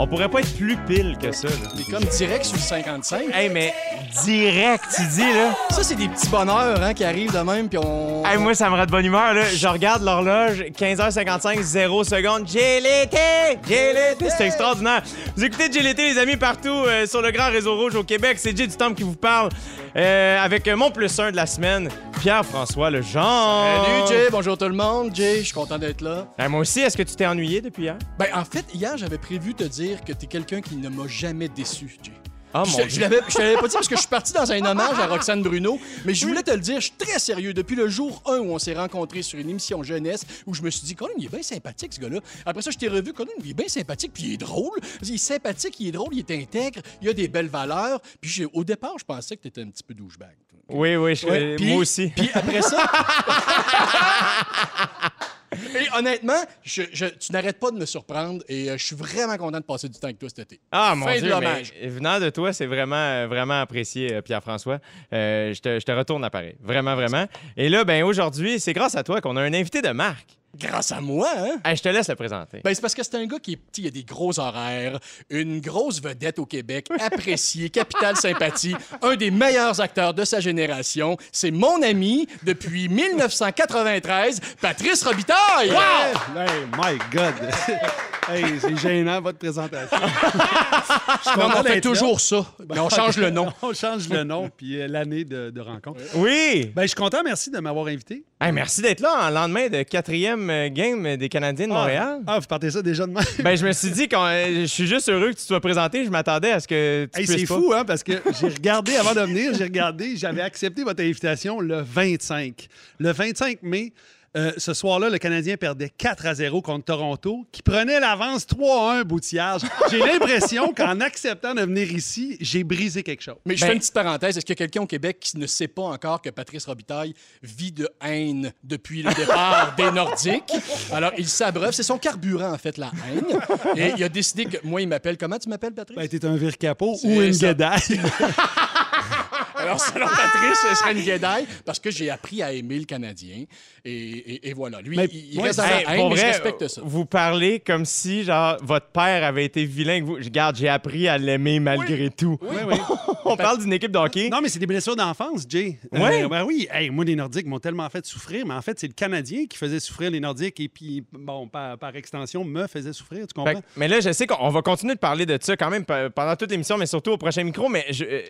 On pourrait pas être plus pile que ça. Là. C'est comme direct sur le 55. Hey, mais direct, tu dis, là. Ça, c'est des petits bonheurs hein, qui arrivent de même, puis on... Hey, moi, ça me rend de bonne humeur, là. Je regarde l'horloge, 15h55, 0 secondes. J'ai l'été! J'ai l'été! C'est extraordinaire. Vous écoutez J'ai l'été, les amis, partout euh, sur le grand réseau rouge au Québec. C'est Jay du Temple qui vous parle euh, avec mon plus un de la semaine, Pierre-François Legendre. Salut, Jay. Bonjour tout le monde. Jay, je suis content d'être là. Hey, moi aussi, est-ce que tu t'es ennuyé depuis hier? Ben, en fait, hier, j'avais prévu te dire que t'es quelqu'un qui ne m'a jamais déçu, Jay. Je mon je je te l'avais pas dit parce que je suis parti dans un hommage à Roxane Bruno, mais je voulais te le dire, je suis très sérieux. Depuis le jour 1 où on s'est rencontrés sur une émission jeunesse, où je me suis dit, Colin, il est bien sympathique ce gars-là. Après ça, je t'ai revu, Colin, il est bien sympathique, puis il est drôle. Il est sympathique, il est drôle, il est intègre, il a des belles valeurs. Puis au départ, je pensais que t'étais un petit peu douchebag. Oui, oui, je- Ouais, puis- moi aussi. Puis après ça. Et honnêtement, je- je- tu n'arrêtes pas de me surprendre et euh, je suis vraiment content de passer du temps avec toi cet été. Ah, mon Fin Dieu, mais venant de toi, c'est vraiment, euh, vraiment apprécié, euh, Pierre-François. Euh, je, te, je te retourne à pareil. Vraiment, vraiment. Et là, ben aujourd'hui, c'est grâce à toi qu'on a un invité de marque. Grâce à moi, hein? Hey, je te laisse le présenter. Ben, c'est parce que c'est un gars qui est petit, il a des gros horaires, une grosse vedette au Québec, apprécié, capital sympathie, un des meilleurs acteurs de sa génération. C'est mon ami depuis 1993, Patrice Robitaille! Hey, my God! hey, c'est gênant, votre présentation. Je Non, on fait là. toujours ça, mais on change le nom. on change le nom, puis euh, l'année de, de rencontre. Oui! Ben, je suis content, merci de m'avoir invité. Hey, merci d'être là en lendemain de quatrième euh, game des Canadiens de Montréal. Ah, vous partez ça déjà de même? Ben, je me suis dit, quand, euh, je suis juste heureux que tu te sois présenté. Je m'attendais à ce que tu Hey, puisses c'est fou, hein, parce que j'ai regardé, avant de venir, j'ai regardé, j'avais accepté votre invitation le 25. Le 25 mai, euh, ce soir-là, le Canadien perdait 4 à 0 contre Toronto, qui prenait l'avance 3 à 1 boutillage. J'ai l'impression qu'en acceptant de venir ici, j'ai brisé quelque chose. Mais je Ben- fais une petite parenthèse. Est-ce qu'il y a quelqu'un au Québec qui ne sait pas encore que Patrice Robitaille vit de haine depuis le départ des Nordiques? Alors, il s'abreuve. C'est son carburant, en fait, la haine. Et il a décidé que... Moi, il m'appelle... Comment tu m'appelles, Patrice? Ben, t'es un vire capot ou une guédaille. Alors, selon Patrice, ce serait une guédaille parce que j'ai appris à aimer le Canadien. Et, et- et voilà. Lui, Mais- il, reste dans Hey, la haine, pour mais je vrai, respecte ça. vous parlez comme si genre votre père avait été vilain que vous. Regarde, j'ai appris à l'aimer malgré tout. Oui, oui. On parle d'une équipe de hockey. Non, mais c'est des blessures d'enfance, Jay. Euh, Ouais. ben oui. Hey, moi, les Nordiques m'ont tellement fait souffrir, mais en fait, c'est le Canadien qui faisait souffrir les Nordiques et puis, bon, par, par extension, me faisait souffrir, tu comprends? que- mais là, je sais qu'on va continuer de parler de ça quand même pe- pendant toute l'émission, mais surtout au prochain micro. Mais je- euh,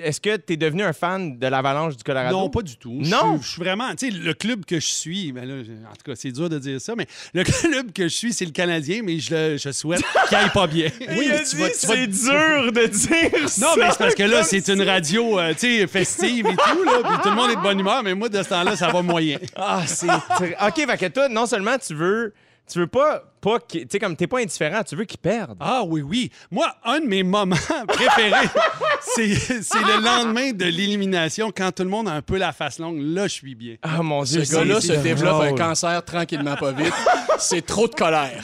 est-ce que tu es devenu un fan de l'Avalanche du Colorado? Non, pas du tout. Non? Je suis vraiment, tu sais, le club que je suis, ben là, en tout cas, c'est dur de dire ça, mais le club que je suis, c'est le Canadien, mais je, le- je souhaite qu'il aille pas bien. Oui, mais tu vas- tu vas- c'est dur de dire ça. Non, mais c'est parce que là, c'est une radio, euh, tu sais, festive et tout, là, puis tout le monde est de bonne humeur, mais moi, de ce temps-là, ça va moyen. Ah, c'est. OK, fait que toi, non seulement tu veux. Tu veux pas. pas qu'il- tu sais, comme t'es pas indifférent, tu veux qu'ils perdent. Ah oui, oui. Moi, un de mes moments préférés, c'est c'est le lendemain de l'élimination, quand tout le monde a un peu la face longue. Là, je suis bien. Ah, mon Ce Dieu. gars-là c'est se développe un cancer tranquillement, pas vite. C'est trop de colère.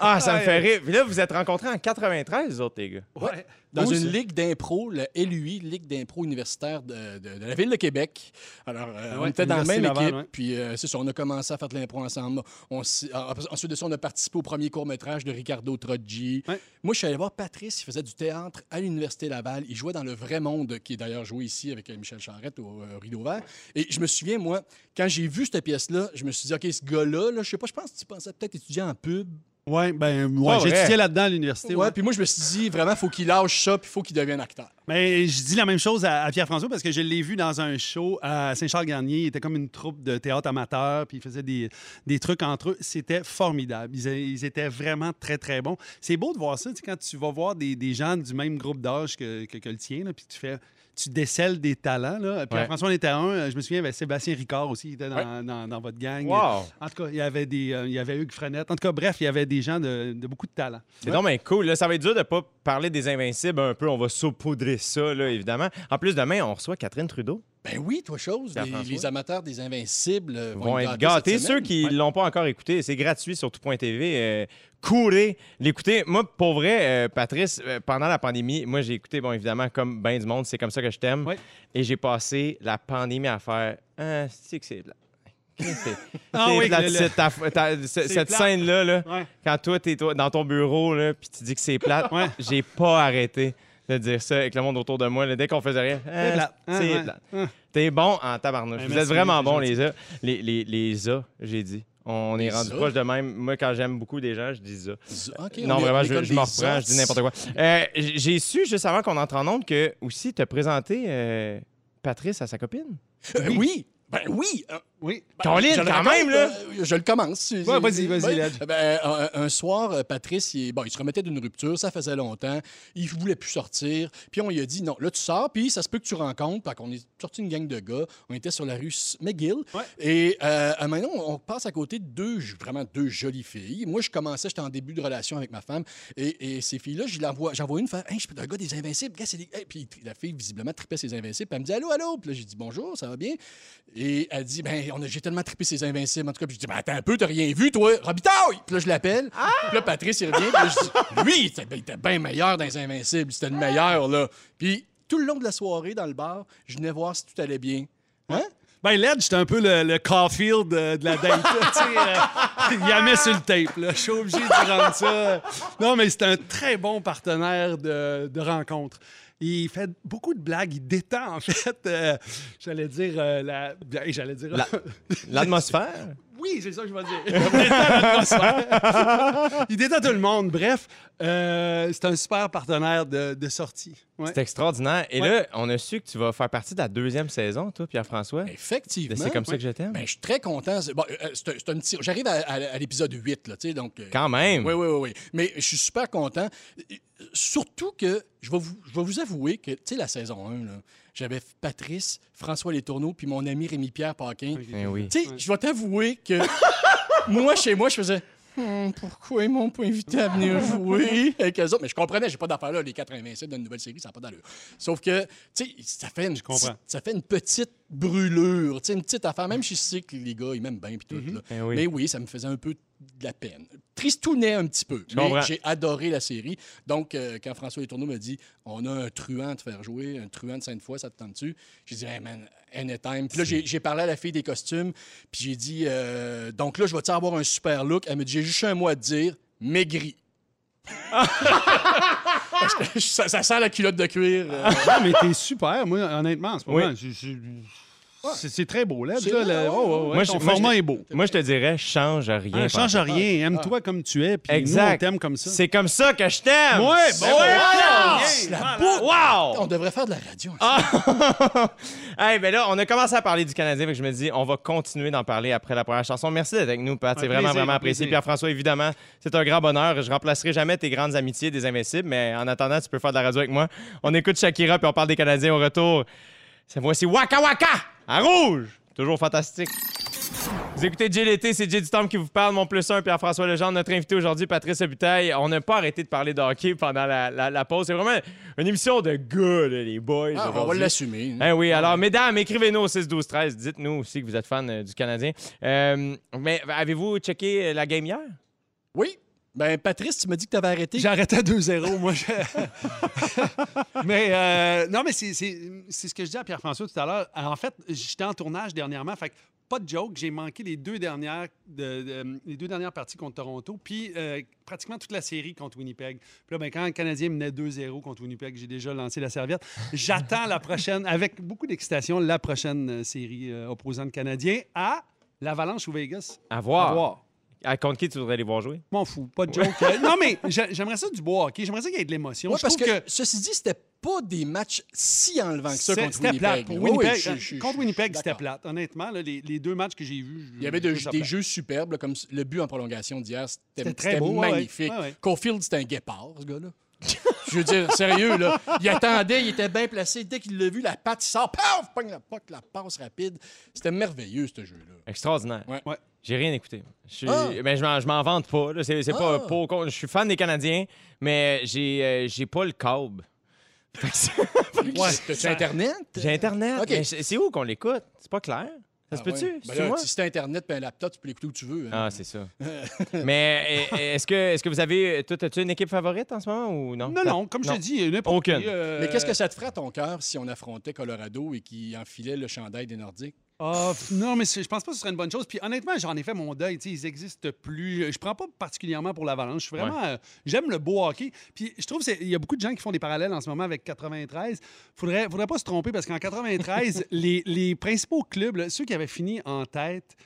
Ah, ça me fait rire. Puis là, vous êtes rencontrés en 93, vous autres, les gars. Ouais. Dans Où une ça? ligue d'impro, le LUI, Ligue d'impro universitaire de, de- de la ville de Québec. Alors, euh, on Ouais, était dans la même équipe, ouais. puis euh, c'est ça, on a commencé à faire de l'impro ensemble. On, en- ensuite de ça, on a participé au premier court-métrage de Ricardo Troggi. Ouais. Moi, je suis allé voir Patrice, il faisait du théâtre à l'Université Laval. Il jouait dans Le Vrai Monde, qui est d'ailleurs joué ici avec euh, Michel Charrette au euh, Rideau Vert. Et je me souviens, moi, quand j'ai vu cette pièce-là, je me suis dit, OK, ce gars-là, là, je sais pas, je pense que tu pensais peut-être étudier en pub. Ouais, ben, ouais, j'ai étudié là-dedans à l'université. Ouais, ouais. puis moi, je me suis dit, vraiment, faut qu'il lâche ça, puis faut qu'il devienne acteur. Mais je dis la même chose à, à Pierre-François parce que je l'ai vu dans un show à Saint-Charles-Garnier. Il était comme une troupe de théâtre amateur, puis il faisait des, des trucs entre eux. C'était formidable. Ils, ils étaient vraiment très, très bons. C'est beau de voir ça, quand tu vas voir des, des gens du même groupe d'âge que, que, que le tien, puis tu fais. Tu décèles des talents. Là. Puis Ouais. François en était un. euh, Je me souviens, il y avait Sébastien Ricard aussi, qui était dans, dans- dans votre gang. Wow. En tout cas, il y avait, des, euh, il y avait Hugues Frenette. En tout cas, bref, il y avait des gens de, de beaucoup de talent. C'est donc bien cool. Là, ça va être dur de pas parler des Invincibles un peu. On va saupoudrer ça, là, évidemment. En plus, demain, on reçoit Catherine Trudeau. Ben oui, toi, chose. Les, amateurs des Invincibles euh, vont, vont être gâtés Ceux qui Ouais. l'ont pas encore écouté, c'est gratuit sur tout.tv. Euh, courez l'écouter. Moi, pour vrai, euh, Patrice, euh, pendant la pandémie, moi, j'ai écouté, bon, évidemment, comme ben du monde, c'est comme ça que je t'aime. Ouais. Et j'ai passé la pandémie à faire Ah, c'est que c'est cette scène-là, là, Ouais. quand toi, t'es toi, dans ton bureau, là, puis tu dis que c'est plate, j'ai pas arrêté de dire ça avec le monde autour de moi. là. Dès qu'on faisait rien, C'est. Hein, c'est ouais. plate. Hein. T'es bon en tabarnouche. Ben, Vous êtes vraiment gentil. les A. Les, les, les A, j'ai dit. On est rendu proche de même. Moi, quand j'aime beaucoup des gens, je dis ça. Non, vraiment, je, m'en reprends, je dis n'importe quoi. Euh, j'ai su, juste avant qu'on entre en onde, que aussi, t'as présenté euh, Patrice à sa copine. Euh, oui. Ben oui. Oui. ben, Colin, quand raconte, même, là. euh, je le commence. Ouais, vas-y, vas-y, Ben, ben, un, un soir, euh, Patrice, il, bon, il se remettait d'une rupture, ça faisait longtemps. Il voulait plus sortir. Puis on lui a dit, non, là, tu sors, puis ça se peut que tu rencontres. Fait qu'on est sorti une gang de gars. On était sur la rue McGill. Ouais. Et euh, maintenant, on passe à côté de deux, vraiment deux jolies filles. Moi, je commençais, j'étais en début de relation avec ma femme. Et, et ces filles-là, je l'envoie- j'en vois une faire, hey, je suis un gars des Invincibles. Gars, des... Hey, Puis la fille, visiblement, tripait ses Invincibles. Puis elle me dit, allô, allô. Puis là, j'ai dit, bonjour, ça va bien? Et elle dit, ben, j'ai tellement trippé ses Invincibles. En tout cas, puis je dis, ben, attends un peu, t'as rien vu, toi? Robitaille! Puis là, je l'appelle. Puis là, Patrice, il revient. Puis là, je dis, lui, il était, ben, il était bien meilleur dans les Invincibles. C'était le meilleur, là. Puis tout le long de la soirée, dans le bar, je venais voir si tout allait bien. Hein? Ben, Led, j'étais un peu le, le Caulfield euh, de la date. euh, il la met sur le tape. Là. Je suis obligé de rendre ça. Non, mais c'est un très bon partenaire de, de rencontre. Il fait beaucoup de blagues. Il détend, en fait. euh, j'allais dire euh, la. J'allais dire. La- L'atmosphère? Oui, c'est ça que je vais dire. Il détend tout le monde. Bref, euh, c'est un super partenaire de, de sortie. Ouais. C'est extraordinaire. Et Ouais. là, on a su que tu vas faire partie de la deuxième saison, toi, Pierre-François. Effectivement. C'est comme ça que je t'aime. Ben, je suis très content. Bon, euh, c'est un, c'est un petit... J'arrive à, à- à l'épisode 8, là, tu sais, donc... euh, Quand même. Oui, oui, oui, oui. Mais je suis super content. Euh, Surtout que je vais vous, je vais vous avouer que, tu sais, la saison 1, là, j'avais Patrice, François Letourneau, puis mon ami Rémi-Pierre Paquin. Eh oui. Tu sais, je vais t'avouer que moi, chez moi, je faisais. Hum, pourquoi ils m'ont pas invité à venir jouer avec eux autres? Mais je comprenais, j'ai pas d'affaire là, les 87 d'une nouvelle série, ça n'a pas d'allure. Sauf que, tu sais, ça fait une, ça fait une petite brûlure, tu sais, une petite affaire, même si je sais que les gars, ils m'aiment bien, puis tout. là. Eh oui. Mais oui, ça me faisait un peu de la peine. Tristounet un petit peu. mais j'ai adoré la série. Donc, euh, quand François Letourneau m'a dit on a un truand à te faire jouer, un truand de Sainte-Foy, ça te tente-tu? J'ai dit hey man, anytime. Puis là, j'ai parlé à la fille des costumes, puis j'ai dit euh, donc là, je vais-tu avoir un super look? Elle me dit j'ai juste un mot à te dire maigri. Ça, ça sent la culotte de cuir. euh. Non, mais t'es super, moi, honnêtement, en ce moment. Oui. je- je- c'est, c'est très beau, là. C'est là, beau, le- oh, oh, ouais, Moi, ton je- format est beau. Moi, je te dirais, change rien. Hein, change rien, aime-toi comme tu es, puis nous, on t'aime comme ça. C'est comme ça que je t'aime. Ouais, bon, yes. La boucle. Wow! On devrait faire de la radio. Ah! hey, ben là, on a commencé à parler du Canadien, que je me dis, on va continuer d'en parler après la première chanson. Merci d'être avec nous, Pat. Un C'est vraiment, plaisir, vraiment apprécié. Pierre-François, évidemment, c'est un grand bonheur. Je remplacerai jamais tes grandes amitiés des Invincibles, mais en attendant, tu peux faire de la radio avec moi. On écoute Shakira, puis on parle des Canadiens au retour. C'est voici Waka Waka à rouge. Toujours fantastique. Vous écoutez Jay l'été, c'est Jay du Temple qui vous parle, mon plus un, Pierre-François Legendre. Notre invité aujourd'hui, Patrice Butaille. On n'a pas arrêté de parler de hockey pendant la, la- la pause. C'est vraiment une émission de gars, là, les boys. Ah, on va l'assumer. Eh oui, alors, mesdames, écrivez-nous au 6 12 13 Dites-nous aussi que vous êtes fan euh, du Canadien. Euh, mais avez-vous checké euh, la game hier? Oui. Ben, Patrice, tu m'as dit que tu avais arrêté. J'ai arrêté à 2-0, moi. je- mais euh, non, mais c'est, c'est- c'est ce que je dis à Pierre-François tout à l'heure. En fait, j'étais en tournage dernièrement, fait que pas de joke, j'ai manqué les deux dernières, de- de- les deux dernières parties contre Toronto, puis euh, pratiquement toute la série contre Winnipeg. Puis là, ben, quand le Canadien menait 2-0 contre Winnipeg, j'ai déjà lancé la serviette. J'attends la prochaine, avec beaucoup d'excitation, la prochaine euh, série euh, opposant le Canadien à l'Avalanche ou Vegas. À À voir. À contre qui tu voudrais les voir jouer? M'en fous, pas de joke. Non, mais j'a- j'aimerais ça du beau hockey. J'aimerais ça qu'il y ait de l'émotion. Ouais, Je parce que, ceci dit, c'était pas des matchs si enlevants que ça contre C'était Winnipeg. plate. Pour Oui, oui, Winnipeg, je- je- je- contre Winnipeg, c'était plate. Honnêtement, là, les, les deux matchs que j'ai vus. je- Il y avait de- des plate. jeux superbes, là, comme le but en prolongation d'hier, c'était magnifique. ouais, ouais. Caulfield, c'était un guépard, ce gars-là. Je veux dire, sérieux, là. Il attendait, il était bien placé. Dès qu'il l'a vu, la patte, il sort, paf, pogne la poque, la passe rapide. C'était merveilleux, ce jeu-là. Extraordinaire. Ouais. Ouais. J'ai rien écouté. Je suis- Ah. ben, je m'en- vante pas. là. C'est c'est pas Ah. pour. Je suis fan des Canadiens, mais j'ai euh, j'ai pas le câble. Fait que c'est- Ouais. T'as-tu Internet? J'ai Internet. OK. mais c'est c'est où qu'on l'écoute? C'est pas clair. Ça se Ah peut-tu? ouais. Ben C'est si t'as Internet et un laptop, tu peux l'écouter où tu veux. hein. Ah, c'est ça. mais euh, est-ce que, est que vous avez. Toi, as-tu une équipe favorite en ce moment ou non? Non, non, comme je te dis, n'importe Aucune. qui, euh, Mais qu'est-ce que ça te ferait à ton cœur si on affrontait Colorado et qu'il enfilait le chandail des Nordiques? Ah, non, mais je pense pas que ce serait une bonne chose. Puis honnêtement, j'en ai fait mon deuil. Ils existent plus. Je prends pas particulièrement pour l'Avalanche. Je suis vraiment. euh, J'aime le beau hockey. Puis je trouve qu'il y a beaucoup de gens qui font des parallèles en ce moment avec 93. Faudrait, faudrait pas se tromper parce qu'en 93, les, les principaux clubs, là, ceux qui avaient fini en tête.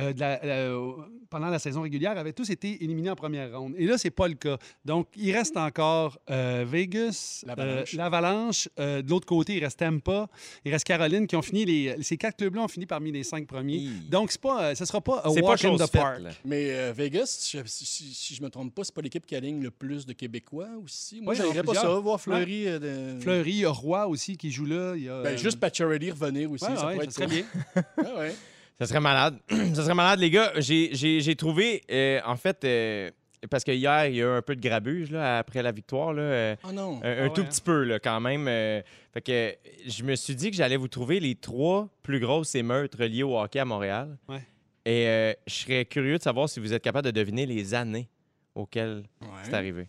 Euh, de la- euh, pendant la saison régulière, avaient tous été éliminés en première ronde. Et là, c'est pas le cas. Donc, il reste encore euh, Vegas, L'Avalanche. euh, l'Avalanche. Euh, de l'autre côté, il reste Tampa, il reste Caroline, qui ont fini les. Ces quatre clubs-là ont fini parmi les cinq premiers. Donc, c'est pas, ce sera pas C'est pas in chose the park. Mais euh, Vegas, je- si, si- si je me trompe pas, c'est pas l'équipe qui aligne le plus de Québécois aussi. Moi, Oui, j'aimerais pas ça, voir Fleury. euh, de- Fleury, il y a Roy aussi qui joue là. Il y a, Ben, juste Pacioretty revenir aussi, ouais, ça ouais, pourrait ça être serait cool. bien. Ah ouais. Ça serait malade. ça serait malade, les gars. J'ai- J'ai j'ai trouvé, euh, en fait, euh, parce que hier, il y a eu un peu de grabuge là, après la victoire. Là, euh, Ah non. un, un Ah ouais, tout hein? petit peu, là, quand même. euh, fait que je me suis dit que j'allais vous trouver les trois plus grosses émeutes reliées au hockey à Montréal. Ouais. Et euh, je serais curieux de savoir si vous êtes capable de deviner les années auxquelles Ouais. c'est arrivé.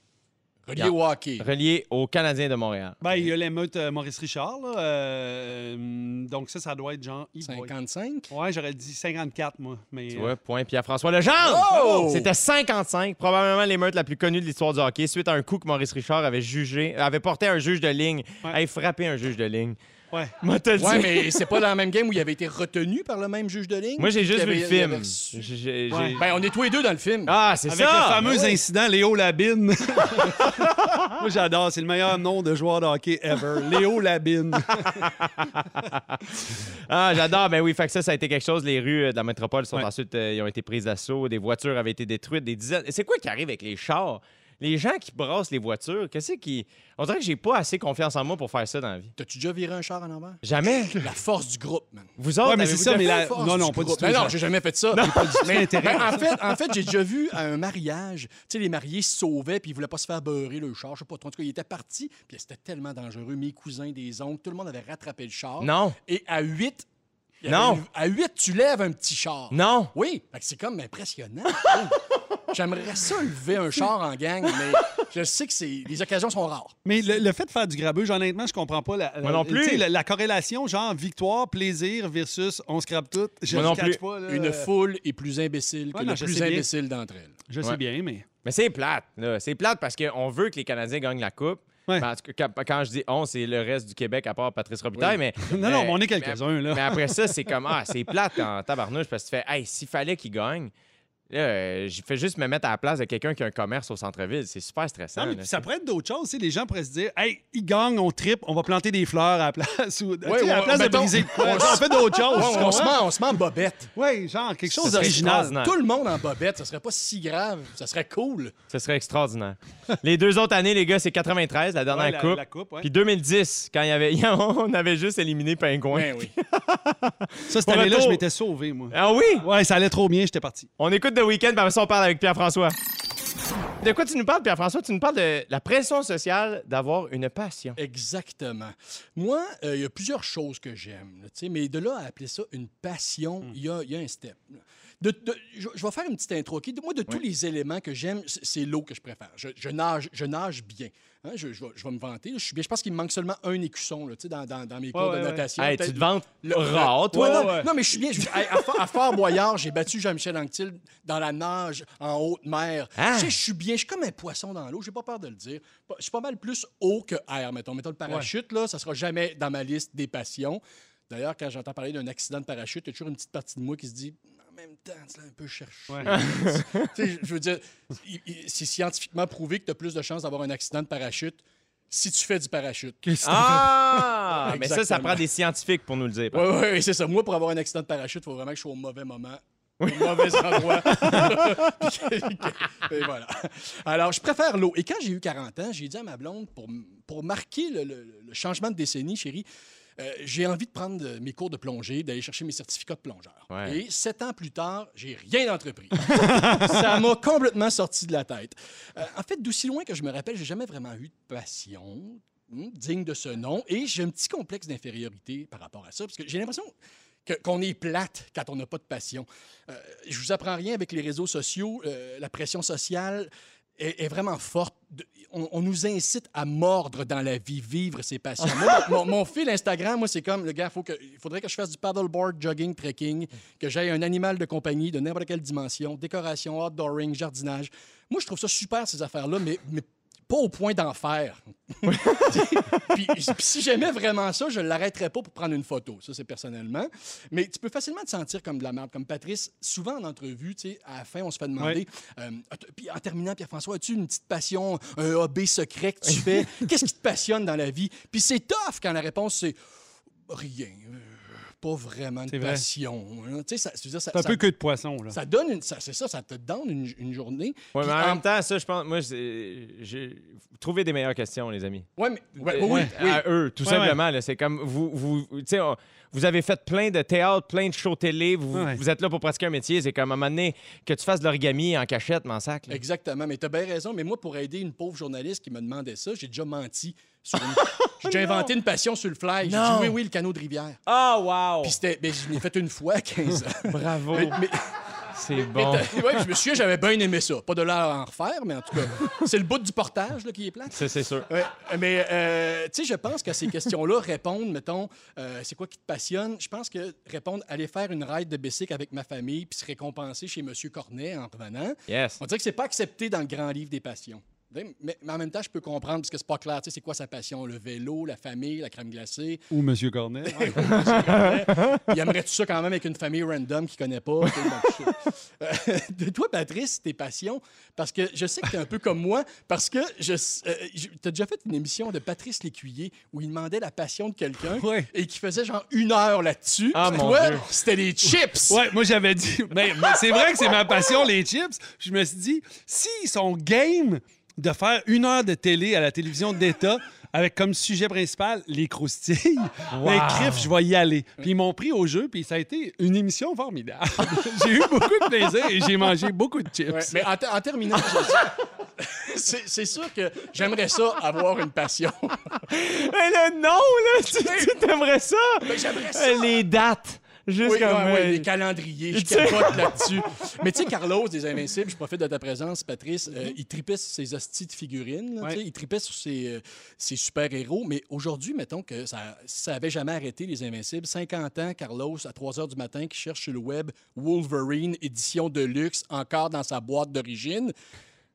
Relié au hockey. Reliées aux Canadiens de Montréal. Ben, il y a l'émeute euh, Maurice Richard. Là, euh, donc, ça, ça doit être genre. e-boy. 55. Ouais, j'aurais dit 54, moi. Mais, Tu euh, vois, point Pierre-François Legendre! Oh! C'était 55, probablement l'émeute la plus connue de l'histoire du hockey, suite à un coup que Maurice Richard avait jugé, avait porté un juge de ligne, Ouais. avait frappé un juge de ligne. Ouais. Moi, Ouais, mais c'est pas dans la même game où il avait été retenu par le même juge de ligne. Moi, j'ai juste vu le film. Ouais. Ben, on est tous les deux dans le film. Ah, c'est Avec ça! le fameux ouais. incident Léo Labine. moi, j'adore. C'est le meilleur nom de joueur de hockey ever. Léo Labine. Ah, j'adore. Ben oui, fait que ça, ça a été quelque chose. Les rues euh, de la métropole sont Ouais. ensuite euh, ils ont été prises d'assaut. Des voitures avaient été détruites. Des dizaines. C'est quoi qui arrive avec les chars? Les gens qui brassent les voitures, qu'est-ce qui. On dirait que j'ai pas assez confiance en moi pour faire ça dans la vie. T'as-tu déjà viré un char en envers? Jamais. La force du groupe, man. Vous autres, Ouais, mais c'est avez-vous ça, mais la- Force non, non, pas du tout, Ben non, j'ai jamais fait ça. pas du tout intérêt. Ben, en fait, en fait j'ai déjà vu à un mariage, tu sais, les mariés se sauvaient puis ils voulaient pas se faire beurrer le char. Je sais pas trop. En tout cas, ils étaient partis puis c'était tellement dangereux. Mes cousins, des oncles, tout le monde avait rattrapé le char. Non. Et à 8, Non. À 8, tu lèves un petit char. Non. Oui, fait que c'est comme impressionnant. Oh. J'aimerais ça lever un char en gang, mais je sais que c'est les occasions sont rares. Mais le, le fait de faire du grabuge, honnêtement, je comprends pas la, Moi non la- plus. La, la corrélation, genre victoire, plaisir versus on scrape tout. Je Moi non plus. Pas, là. Une foule est plus imbécile que non, le plus imbécile d'entre elles. Je Ouais. sais bien, mais. Mais c'est plate. C'est plate parce qu'on veut que les Canadiens gagnent la Coupe. Ouais. Ben, en tout cas, quand, je dis on, c'est le reste du Québec à part Patrice Robitaille, mais... Non, non, mais- mais on est quelques-uns, là. Mais après ça, c'est comme, ah, c'est plate en tabarnouche parce que tu fais, hey, s'il fallait qu'il gagne, là, euh, je fais juste me mettre à la place de quelqu'un qui a un commerce au centre-ville. C'est super stressant. Non, mais là. ça pourrait être d'autres choses. tu sais, Les gens pourraient se dire Hey, ils gagnent, on tripe, on va planter des fleurs à la place. Ou, tu sais, à la on- place de briser quoi, on fait d'autres choses. Ouais, on, se met, on se met en bobette. Ouais, genre quelque chose Ça d'original. Tout le monde en bobette, ça serait pas si grave. Ça serait cool. Ce serait extraordinaire. les deux autres années, les gars, c'est 93, la dernière Ouais, la- coupe. la coupe, ouais. Puis 2010, quand il y avait, on avait juste éliminé Pingouin. Ben oui. Ça, cette année-là, je m'étais sauvé, moi. Ah oui? Ouais, ça allait trop bien, j'étais parti. On écoute Après ça, on parle avec Pierre-François. De quoi tu nous parles, Pierre-François? Tu nous parles de la pression sociale d'avoir une passion. Exactement. Moi, euh, il y a plusieurs choses que j'aime, mais de là à appeler ça une passion, il y, a, il y a un step. Là. De- de- je, je vais faire une petite intro. Moi, de tous les éléments que j'aime, c'est l'eau que je préfère. Je, je nage, je nage bien. Hein, je, je vais, me vanter. Je, suis bien. je pense qu'il me manque seulement un écusson là, dans, dans- dans mes cours ouais, de ouais. natation. Hey, tu te vantes le- rare, toi. Non, non, mais je suis bien. À, Fort Boyard, j'ai battu Jean-Michel Anctil dans la nage en haute mer. Ah. Je suis bien. Je suis comme un poisson dans l'eau. J'ai pas peur de le dire. Je suis pas mal plus haut que air, mettons. Mettons le parachute, là, ça sera jamais dans ma liste des passions. D'ailleurs, quand j'entends parler d'un accident de parachute, il y a toujours une petite partie de moi qui se dit en même temps, c'est un peu cherché. Ouais. Tu sais, je veux dire, c'est scientifiquement prouvé que tu as plus de chances d'avoir un accident de parachute si tu fais du parachute. Ah! mais ça, ça prend des scientifiques pour nous le dire. Oui, oui, c'est ça. Moi, pour avoir un accident de parachute, il faut vraiment que je sois au mauvais moment au mauvais endroit. et voilà. Alors, je préfère l'eau. Et quand j'ai eu 40 ans, j'ai dit à ma blonde, pour, pour marquer le, le- le changement de décennie, chérie, euh, j'ai envie de prendre euh, mes cours de plongée, d'aller chercher mes certificats de plongeur. Ouais. Et sept ans plus tard, j'ai rien entrepris. Ça m'a complètement sorti de la tête. Euh, en fait, d'aussi loin que je me rappelle, j'ai jamais vraiment eu de passion hmm, digne de ce nom. Et j'ai un petit complexe d'infériorité par rapport à ça, parce que j'ai l'impression qu'on est plate quand on n'a pas de passion. Euh, je vous apprends rien avec les réseaux sociaux. la pression sociale est, est vraiment forte. On, nous incite à mordre dans la vie, vivre ses passions. Mon, fil Instagram, moi, c'est comme, le gars, il faudrait que je fasse du paddleboard, jogging, trekking, que j'aille un animal de compagnie de n'importe quelle dimension, décoration, outdooring, jardinage. Moi, je trouve ça super, ces affaires-là, mais, mais pas au point d'en faire. puis, si j'aimais vraiment ça, je ne l'arrêterais pas pour prendre une photo. Ça, c'est personnellement. Mais tu peux facilement te sentir comme de la merde. Comme Patrice, souvent en entrevue, tu sais, à la fin, on se fait demander. euh, puis en terminant, Pierre-François, as-tu une petite passion, un hobby secret que tu fais? Qu'est-ce qui te passionne dans la vie? Puis c'est tough quand la réponse, c'est rien. Pas vraiment C'est de vrai. passion. Tu sais, ça, C'est un ça- peu que de poisson, là. ça donne une, c'est ça, ça te donne une, une journée. Ouais, mais en en- même temps, ça, je pense, moi, c'est- j'ai trouvé des meilleures questions, les amis. Ouais, mais, ouais, Euh, oui. À eux, tout Ouais, simplement. là. C'est comme vous, vous, tu sais, on- vous avez fait plein de théâtre, plein de shows télé. Vous, Ouais. vous êtes là pour pratiquer un métier. C'est comme à un moment donné que tu fasses de l'origami en cachette, mais en sac. là. Exactement, mais tu as bien raison. Mais moi, pour aider une pauvre journaliste qui me demandait ça, j'ai déjà menti. Sur une- J'ai déjà inventé une passion sur le fly. J'ai dit oui, oui, le canot de rivière. Oh, wow! Puis c'était, ben, je l'ai fait une fois à 15 ans. Bravo! Mais, mais- C'est mais bon. t'as- ouais, je me souviens, j'avais bien aimé ça. Pas de là à en refaire, mais en tout cas, c'est le bout du portage là, qui est plate. Ça, c'est sûr. Ouais, mais euh, tu sais, je pense qu'à ces questions-là, répondre, mettons, euh, c'est quoi qui te passionne? Je pense que répondre, aller faire une ride de bicycle avec ma famille puis se récompenser chez M. Cornet en revenant, Yes. on dirait que c'est pas accepté dans le grand livre des passions. Mais, mais en même temps, je peux comprendre parce que c'est pas clair. Tu sais, c'est quoi sa passion? Le vélo, la famille, la crème glacée. Ou Monsieur Cornet. Il aimerait tout ça quand même avec une famille random qu'il connaît pas. je- Euh, de toi, Patrice, tes passions, parce que je sais que tu es un peu comme moi, parce que je, euh, tu as déjà fait une émission de Patrice Lécuyer où il demandait la passion de quelqu'un Ouais. et qui faisait genre une heure là-dessus. Ah, mon Toi, c'était les chips. Ouais, moi j'avais dit. Ben, c'est vrai que c'est ma passion, les chips. Je me suis dit, s'ils sont game de faire une heure de télé à la télévision d'État avec comme sujet principal les croustilles, ben, crif, je vais y aller. Puis ils m'ont pris au jeu, puis ça a été une émission formidable. j'ai eu beaucoup de plaisir et j'ai mangé beaucoup de chips. Ouais, mais en, en terminant, je- c'est c'est sûr que j'aimerais ça avoir une passion. Mais le nom, là, tu tu t'aimerais ça? Mais j'aimerais ça. Euh, Les dates. Juste Oui, comme. ouais, ouais, euh, les calendriers, je capote là-dessus. Mais tu sais, Carlos des Invincibles, je profite de ta présence, Patrice, euh, il tripait sur ses hosties de figurines, là, il tripait sur ses, euh, ses super-héros. Mais aujourd'hui, mettons que ça, ça avait jamais arrêté, les Invincibles. 50 ans, Carlos, à 3 h du matin, qui cherche sur le web Wolverine, édition de luxe, encore dans sa boîte d'origine.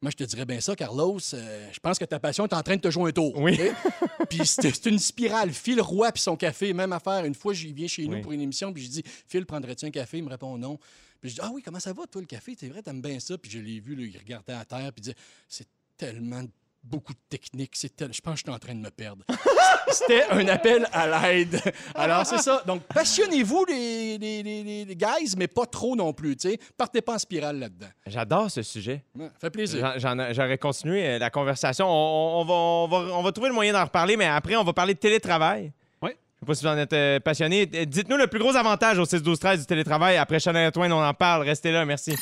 Moi, je te dirais bien ça, Carlos. euh, je pense que ta passion est en train de te jouer un tour. Oui. Puis c'est une spirale. Phil Roy puis son café, même affaire. Une fois, j'y viens chez nous pour une émission, puis je dis Phil, prendrais-tu un café? Il me répond non. Puis je dis Ah oui, comment ça va, toi, le café? C'est vrai, t'aimes bien ça. Puis je l'ai vu, là, il regardait à terre, puis il disait C'est tellement beaucoup de technique. C'est tel... Je pense que je suis en train de me perdre. C'était un appel à l'aide. Alors, c'est ça. Donc, passionnez-vous, les, les, les, guys, mais pas trop non plus. tu sais. Partez pas en spirale là-dedans. J'adore ce sujet. Ouais, fait plaisir. J'aurais continué euh, la conversation. On, on- va, on, va, on va trouver le moyen d'en reparler, mais après, on va parler de télétravail. Oui. Je sais pas si vous en êtes euh, passionné. Euh, Dites-nous le plus gros avantage au 6-12-13 du télétravail. Après Chanel Twain, on en parle. Restez là, merci.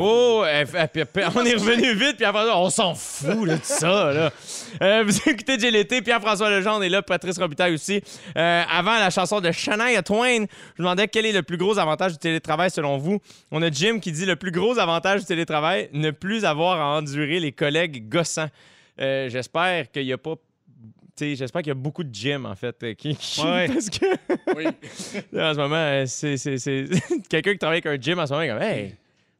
Oh, p- p- on est revenu vite, puis après, on s'en fout là, de ça. Là. Euh, vous écoutez JLT, Pierre-François Legendre est là, Patrice Robitaille aussi. Euh, avant la chanson de Shania Twain, je me demandais quel est le plus gros avantage du télétravail selon vous. On a Jim qui dit le plus gros avantage du télétravail, ne plus avoir à endurer les collègues gossants. Euh, J'espère qu'il n'y a pas. J'espère qu'il y a beaucoup de Jim, en fait, euh, qui, qui- Ouais. parce que Oui. en ce moment, c'est quelqu'un qui travaille avec un gym en ce moment, comme, hey,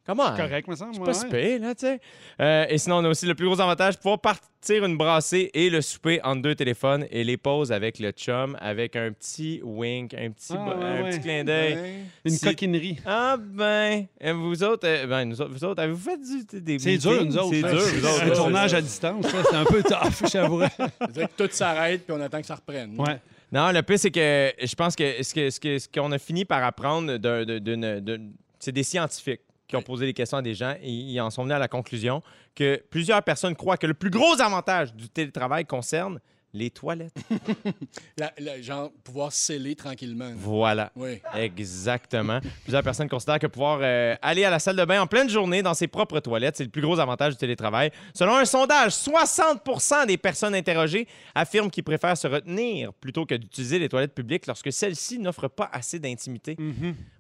comment? Correct, me semble. C'est pas ouais. si pire, là, tu sais. Euh, et sinon, on a aussi le plus gros avantage, pouvoir partir une brassée et le souper entre deux téléphones et les pauses avec le chum, avec un petit wink, un petit, Ah, bo- ouais, un ouais. petit clin d'œil. Ouais. Une Si- coquinerie. Ah ben, euh, vous autres, euh, ben, nous autres, vous autres, avez-vous fait du, des C'est dur, nous autres. C'est dur, vous autres. Un là, tournage c'est à distance, ça, c'est un peu tough, j'avouerais. C'est-à-dire que tout s'arrête puis on attend que ça reprenne. Ouais. Non, le pire, c'est que je pense que ce que- ce que- ce qu'on a fini par apprendre d'un- de- d'une- d'une- c'est des scientifiques qui ont posé des questions à des gens et ils en sont venus à la conclusion que plusieurs personnes croient que le plus gros avantage du télétravail concerne les toilettes. La- la- genre, pouvoir sceller tranquillement. Voilà. Oui. Exactement. Plusieurs personnes considèrent que pouvoir euh, aller à la salle de bain en pleine journée dans ses propres toilettes, c'est le plus gros avantage du télétravail. Selon un sondage, 60% des personnes interrogées affirment qu'ils préfèrent se retenir plutôt que d'utiliser les toilettes publiques lorsque celles-ci n'offrent pas assez d'intimité.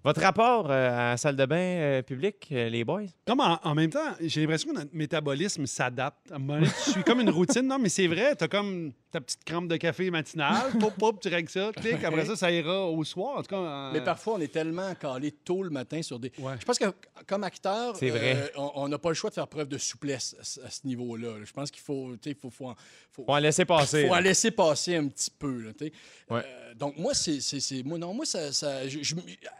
Votre rapport euh, à la salle de bain euh, publique, euh, les boys? Comme en, en même temps, j'ai l'impression que notre métabolisme s'adapte. Tu suis comme une routine. Non, mais c'est vrai, t'as comme ta petite crampe de café matinale. Pop, pop, tu règles ça. Clic, après ça, ça ira au soir. En tout cas, euh, Mais parfois, on est tellement calé tôt le matin sur des. Ouais. Je pense que comme acteur, vrai. euh, on- n'a pas le choix de faire preuve de souplesse à, ce- à ce niveau-là. Je pense qu'il faut, tu sais, faut, faut, en- faut, Faut en laisser passer. faut en laisser passer un petit peu. là, tu sais. Ouais. Euh, donc, moi, c'est. c'est- c'est- Moi, non, moi, ça. ça- je- je-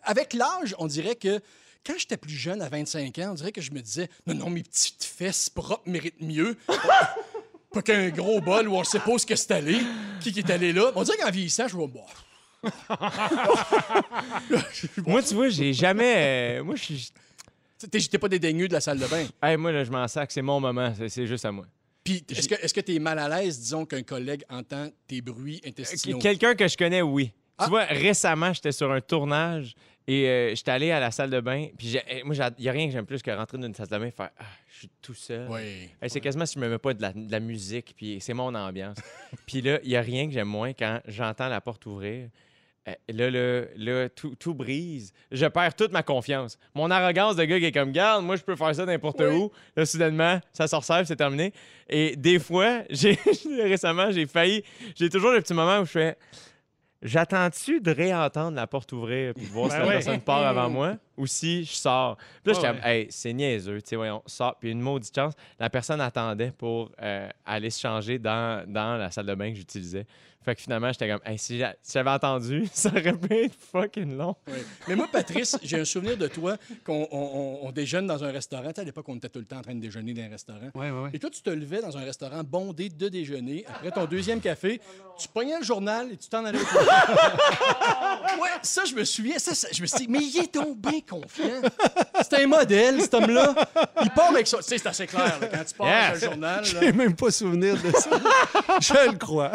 avec l'âge, on dirait que. Quand j'étais plus jeune, à 25 ans, on dirait que je me disais Non, non, mes petites fesses propres méritent mieux. pas qu'un gros bol où on ne sait pas où ce que c'est allé. Qui, qui est allé là? On dirait qu'en vieillissant, je vois. Bon, Moi, tu vois, j'ai jamais. euh, moi, je suis. T'es- J'étais pas dédaigneux de la salle de bain. Hey, moi, là, je m'en sac, c'est mon moment, c'est- c'est juste à moi. Puis, est-ce que est-ce que tu es mal à l'aise, disons, qu'un collègue entend tes bruits intestinaux? Quelqu'un que je connais, oui. Ah. Tu vois, récemment, j'étais sur un tournage et euh, j'étais allé à la salle de bain. Puis j'ai- eh, moi, il n'y a rien que j'aime plus que rentrer dans une salle de bain et faire Ah, je suis tout seul. Oui. Hey, c'est quasiment si je me mets pas de la, de la musique, puis c'est mon ambiance. puis là, il n'y a rien que j'aime moins quand j'entends la porte ouvrir. Euh, là, là, là, tout, tout brise. Je perds toute ma confiance. Mon arrogance de gars qui est comme, garde, moi, je peux faire ça n'importe où. Là, soudainement, ça sort c'est terminé. Et des fois, j'ai récemment, j'ai failli. J'ai toujours le petit moment où je fais. J'attends-tu de réentendre la porte ouvrir puis de voir si Ben la ouais. personne part avant moi? Ou si je sors? Puis là, j'étais Ouais, comme, hey, c'est niaiseux, tu sais, voyons, sors. Puis une maudite chance, la personne attendait pour euh, aller se changer dans, dans la salle de bain que j'utilisais. Fait que finalement, j'étais comme, hey, si j'a- si j'avais entendu, ça aurait pu être fucking long. Oui. Mais moi, Patrice, j'ai un souvenir de toi qu'on on, on- on déjeune dans un restaurant. Tu sais, à l'époque, on était tout le temps en train de déjeuner dans un restaurant. Ouais, ouais. Et toi, tu te levais dans un restaurant bondé de déjeuner. Après ton deuxième café, tu pognais le journal et tu t'en allais au. Ouais, ça, je me souviens. Ça, ça- je me suis dit, mais il est donc bien confiant. C'est un modèle, cet homme-là. Il part avec ça. Tu sais, c'est assez clair. là, quand tu pars Yes. avec un journal, là. J'ai même pas souvenir de ça. Je le crois.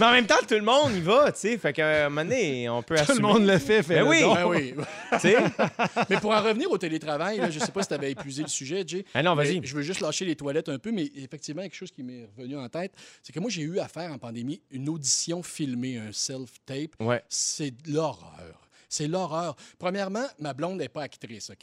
Mais en même temps, tout le monde y va, tu sais. Fait qu'à un moment donné, on peut Tout assumer. le monde le fait, fait Ben oui. Ben oui. Tu sais. Mais pour en revenir au télétravail, là, je sais pas si tu avais épuisé le sujet, Jay. Ah non, vas-y. Je veux juste lâcher les toilettes un peu, mais effectivement, quelque chose qui m'est revenu en tête, c'est que moi, j'ai eu à faire en pandémie une audition filmée, un self-tape. Ouais. C'est de l'horreur. C'est l'horreur. Premièrement, ma blonde n'est pas actrice, OK?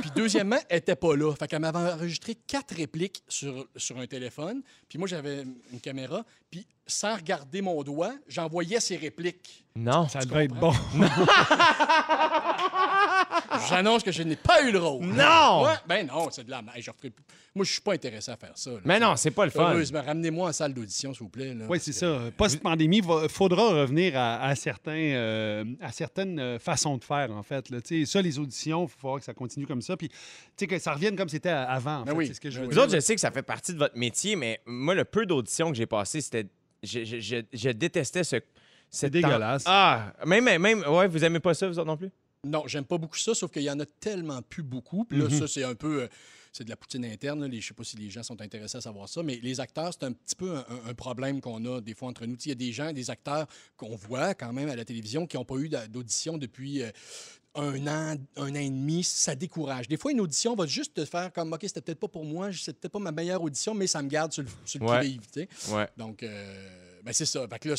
Puis deuxièmement, elle n'était pas là. Fait qu'elle m'avait enregistré quatre répliques sur, sur un téléphone. Puis moi, j'avais une caméra. Puis sans regarder mon doigt, j'envoyais ses répliques. Non. Ça devait être bon. J'annonce que je n'ai pas eu le rôle. Non! Ouais, ben non, c'est de la merde. Je referai plus. Moi, je suis pas intéressé à faire ça. là. Mais non, c'est pas le fun. Heureusement, ramenez-moi en salle d'audition, s'il vous plaît. Oui, c'est ça. Post-pandémie, il faudra revenir à, à certains, euh, à certaines euh, façons de faire, en fait. Là. Tu sais, Ça, les auditions, il faut falloir que ça continue comme ça. Puis, tu sais, que ça revienne comme c'était avant, en Ben fait. oui. C'est ce que je Ben veux oui. Dire. autres, je sais que ça fait partie de votre métier, mais moi, le peu d'auditions que j'ai passé, c'était. Je, je- je- je détestais ce. C'est dégueulasse. Ah! Même, même. Ouais, vous aimez pas ça, vous autres non plus? Non, j'aime pas beaucoup ça, sauf qu'il y en a tellement plus beaucoup. Puis là, Mhm. ça, c'est un peu. euh, c'est de la poutine interne. Là. Je sais pas si les gens sont intéressés à savoir ça, mais les acteurs, c'est un petit peu un, problème qu'on a des fois entre nous. Il y a des gens, des acteurs qu'on voit quand même à la télévision qui n'ont pas eu d'a- d'audition depuis. euh, un an, un an et demi, ça décourage. Des fois, une audition va juste te faire comme, OK, c'était peut-être pas pour moi, c'était peut-être pas ma meilleure audition, mais ça me garde sur le, sur le. Ouais. Donc, euh, ben c'est ça. Que là,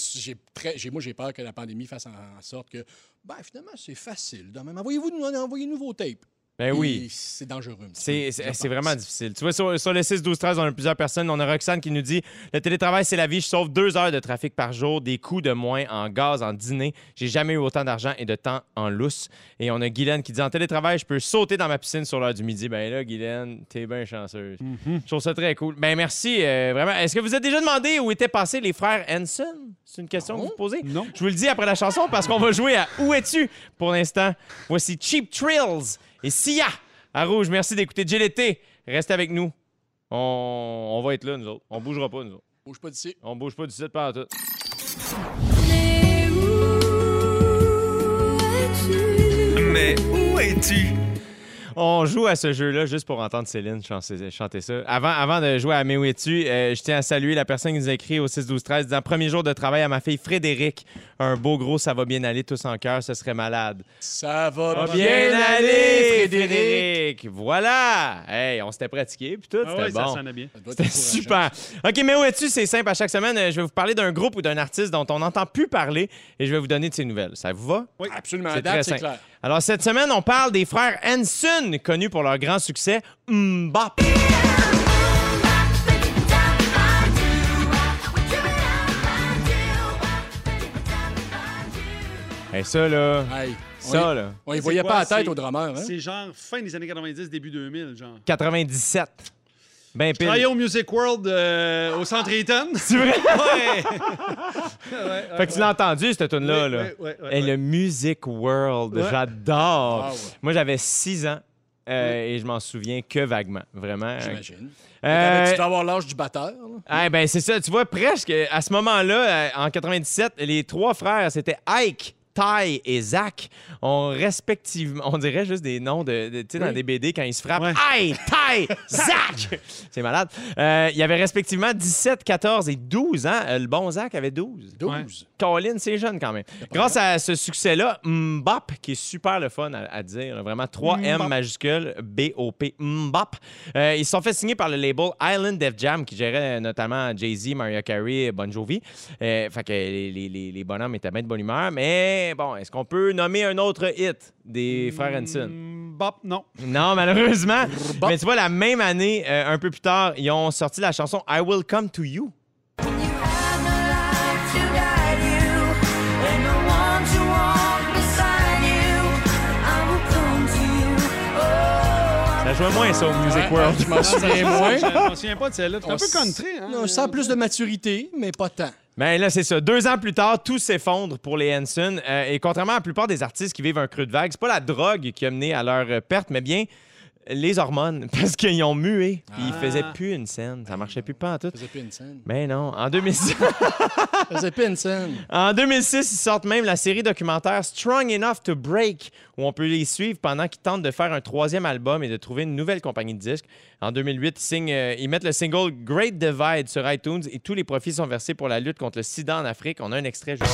moi, j'ai peur que la pandémie fasse en, sorte que, ben finalement, c'est facile. Envoyez-vous, envoyez-nous vos tapes. Ben oui. C'est dangereux. C'est vraiment difficile. Tu vois, sur, sur le 6, 12, 13, on a plusieurs personnes. On a Roxane qui nous dit Le télétravail, c'est la vie. Je sauve deux heures de trafic par jour, des coûts de moins en gaz, en dîner. J'ai jamais eu autant d'argent et de temps en lousse. Et on a Guylaine qui dit En télétravail, je peux sauter dans ma piscine sur l'heure du midi. Ben là, Guylaine, t'es bien chanceuse. Je trouve ça très cool. Ben merci, euh, vraiment. Est-ce que vous êtes déjà demandé où étaient passés les frères Hanson? C'est une question que vous vous posez Non. Je vous le dis après la chanson parce qu'on va jouer à Où es-tu pour l'instant. Voici Cheap Thrills et Sia à Rouge. Merci d'écouter GLT. Restez avec nous. On, on va être là, nous autres. On bougera pas, nous autres. Bouge pas d'ici. On bouge pas site par tout. Mais où es-tu? Mais où es-tu? On joue à ce jeu-là juste pour entendre Céline chanter, chanter ça. Avant, avant de jouer à Mais où es-tu, euh, je tiens à saluer la personne qui nous a écrit au 6-12-13 disant Premier jour de travail à ma fille Frédéric. Un beau gros, ça va bien aller, tous en cœur, ce serait malade. Ça va bien, aller, Frédéric. Voilà! Hey, on s'était pratiqué, puis tout, Ah c'était ouais, ça bon. bien. C'était super. OK, mais où es-tu? C'est simple. À chaque semaine, euh, je vais vous parler d'un groupe ou d'un artiste dont on n'entend plus parler et je vais vous donner de ses nouvelles. Ça vous va? Absolument. C'est très simple. clair. Alors, cette semaine, on parle des frères Hanson, connus pour leur grand succès Mbop. Et ça, là, Hey, on ça, y- là, On y C'est voyait quoi, pas la tête au drummer. Hein? C'est genre fin des années 90, début 2000, genre. 97. Ben Je travaillais au Music World euh, au Centre Eaton. C'est vrai? Ouais. Fait que tu l'as entendu, cette tune-là. Là. ouais, ouais, Et le Music World, j'adore. Ah. Moi, j'avais 6 ans euh, et je m'en souviens que vaguement, vraiment. J'imagine. Euh, Tu dois avoir l'âge du batteur. Eh ben c'est ça, tu vois, presque à ce moment-là, en 97, les trois frères, c'était Ike, Ty et Zach, ont respectivement, on dirait juste des noms de, de- tu sais, dans des BD quand ils se frappent. Ouais. Ike, Ty, Zach! C'est malade. Euh, il y avait respectivement 17, 14 et 12 ans. Euh, le bon Zach avait 12. 12. Colin, c'est jeune quand même. Grâce à ce succès-là, Mbop, qui est super le fun à, à dire, vraiment 3 M majuscules, B-O-P, Mbop, euh, ils se sont fait signer par le label Island Def Jam, qui gérait notamment Jay-Z, Mariah Carey, Bon Jovi. Fait que les, les- les- les bonhommes étaient bien de bonne humeur. Mais bon, est-ce qu'on peut nommer un autre hit des frères Hanson? Mm, Bop, non. Non, malheureusement. Bop. Mais tu vois, la même année, euh, un peu plus tard, ils ont sorti la chanson I Will Come to You. Ça jouait moins ça au Music Ouais, World. Je m'en souviens moins. Je me souviens pas de celle-là. C'est un peu country, hein? Non, je sens plus de maturité, mais pas tant. Mais là, c'est ça. Deux ans plus tard, tout s'effondre pour les Hanson. Euh, et contrairement à la plupart des artistes qui vivent un creux de vague, c'est pas la drogue qui a mené à leur euh, perte, mais bien les hormones. Parce qu'ils ont mué. Puis ils Ah. faisaient plus une scène. Ça marchait plus pas en tout. Ça faisait plus une scène. Mais non. En 2006, Ça faisait plus une scène. en 2006, ils sortent même la série documentaire Strong Enough to Break, où on peut les suivre pendant qu'ils tentent de faire un troisième album et de trouver une nouvelle compagnie de disques. En 2008, ils, signent, euh, ils mettent le single Great Divide sur iTunes et tous les profits sont versés pour la lutte contre le sida en Afrique. On a un extrait juste.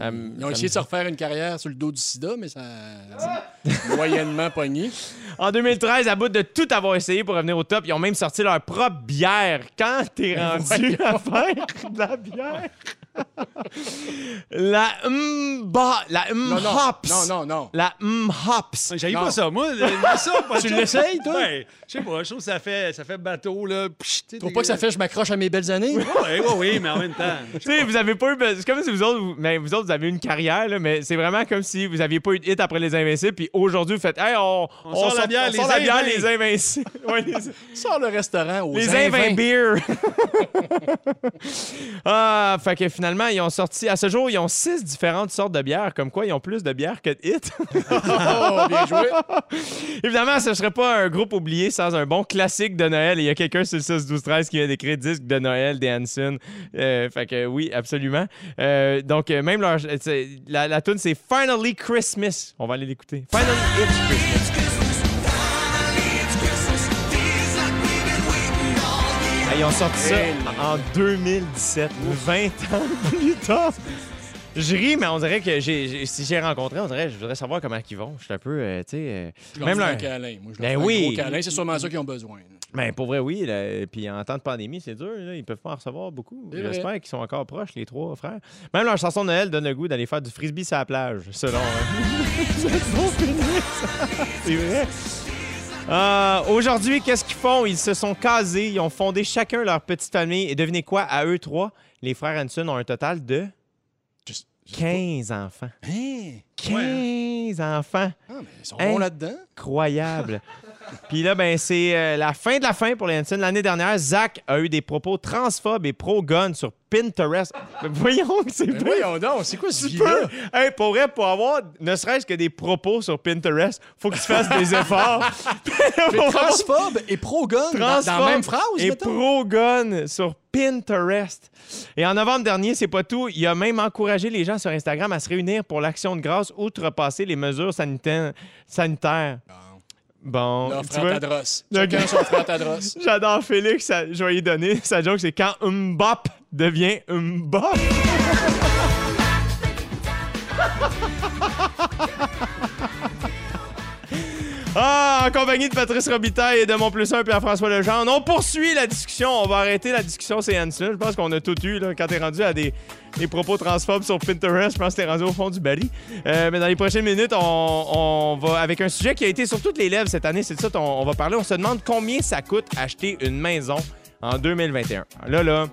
Ils ont essayé de se refaire une carrière sur le dos du sida, mais ça a moyennement pogné. En 2013, à bout de tout avoir essayé pour revenir au top, ils ont même sorti leur propre bière. Quand t'es rendu à faire de la bière? la Mba, la non. Mhops. Non, non, non. La Mhops. J'ai Non. pas ça. Moi, ça, pas Tu l'essayes, toi? Ben, je sais pas. Je trouve que ça fait, ça fait bateau, là. Tu sais, Trouve pas que ça fait je m'accroche à mes belles années? Oui, oui, oui, mais en même temps. Tu sais, vous avez pas eu. C'est comme si vous autres, vous, mais vous autres, vous avez eu une carrière, là, mais c'est vraiment comme si vous aviez pas eu de hit après les Invincibles, puis aujourd'hui, vous faites, hey, on, On sort la bière, on les sort la bière, Invins. les Invincibles. Ouais, les, Sors le restaurant aux les. Invins Beer. ah, fait que finalement, ils ont sorti, à ce jour, ils ont six différentes sortes de bières, comme quoi ils ont plus de bières que de hits. Oh, bien joué. Évidemment, ce serait pas un groupe oublié sans un bon classique de Noël. Il y a quelqu'un sur le 6 12 13 qui vient d'écrire disque de Noël des Hanson. Euh, fait que oui, absolument. Euh, donc euh, même leur c'est- la, la tune c'est Finally Christmas. On va aller l'écouter. Finally It's Christmas. Ils ont sorti ça en 2017, 20 ans plus tard. Je ris, mais on dirait que j'ai, si j'ai rencontré, on dirait je voudrais savoir comment ils vont. Je suis un peu, euh, tu sais, euh, même leur, un câlin. Moi, je Ben fais oui. un gros câlin. C'est sûrement ça qu'ils ont besoin. là. Ben, pour vrai, oui. là. Puis en temps de pandémie, c'est dur. Là. Ils peuvent pas en recevoir beaucoup. J'espère qu'ils sont encore proches, les trois frères. Même leur chanson de Noël donne le goût d'aller faire du frisbee sur la plage, selon. c'est vrai. Euh, Aujourd'hui, qu'est-ce qu'ils font? Ils se sont casés, ils ont fondé chacun leur petite famille. Et devinez quoi? À eux trois, les frères Hanson ont un total de Je- je sais 15 enfants. pas. Hein? 15 enfants. Ah, mais ils sont Hein? bons là-dedans. Incroyable. Puis là, ben, c'est euh, la fin de la fin pour les Hanson. L'année dernière, Zach a eu des propos transphobes et pro-gun sur Pinterest. Mais voyons que c'est Mais pas... voyons donc, c'est quoi ce? Hey, pour vrai, pour avoir ne serait-ce que des propos sur Pinterest, faut que tu fasses des efforts. Mais transphobe et pro-gun dans, la même phrase, et pro-gun sur Pinterest. Et en novembre dernier, c'est pas tout, il a même encouragé les gens sur Instagram à se réunir pour l'action de grâce outrepasser les mesures sanitaires. sanitaires. Bon, Chacun gars- son frère Tadros. j'adore Félix, ça- je vais lui donner sa joke, c'est quand Mbop devient Mbop. Ah, en compagnie de Patrice Robitaille et de mon plus un Pierre-François Legendre, on poursuit la discussion. On va arrêter la discussion, c'est Hanson. Je pense qu'on a tout eu là, quand t'es rendu à des, propos transphobes sur Pinterest. Je pense que t'es rendu au fond du bali. Euh, mais dans les prochaines minutes, on, va avec un sujet qui a été sur toutes les lèvres cette année. C'est de ça on va parler. On se demande combien ça coûte acheter une maison en 2021. Là, là,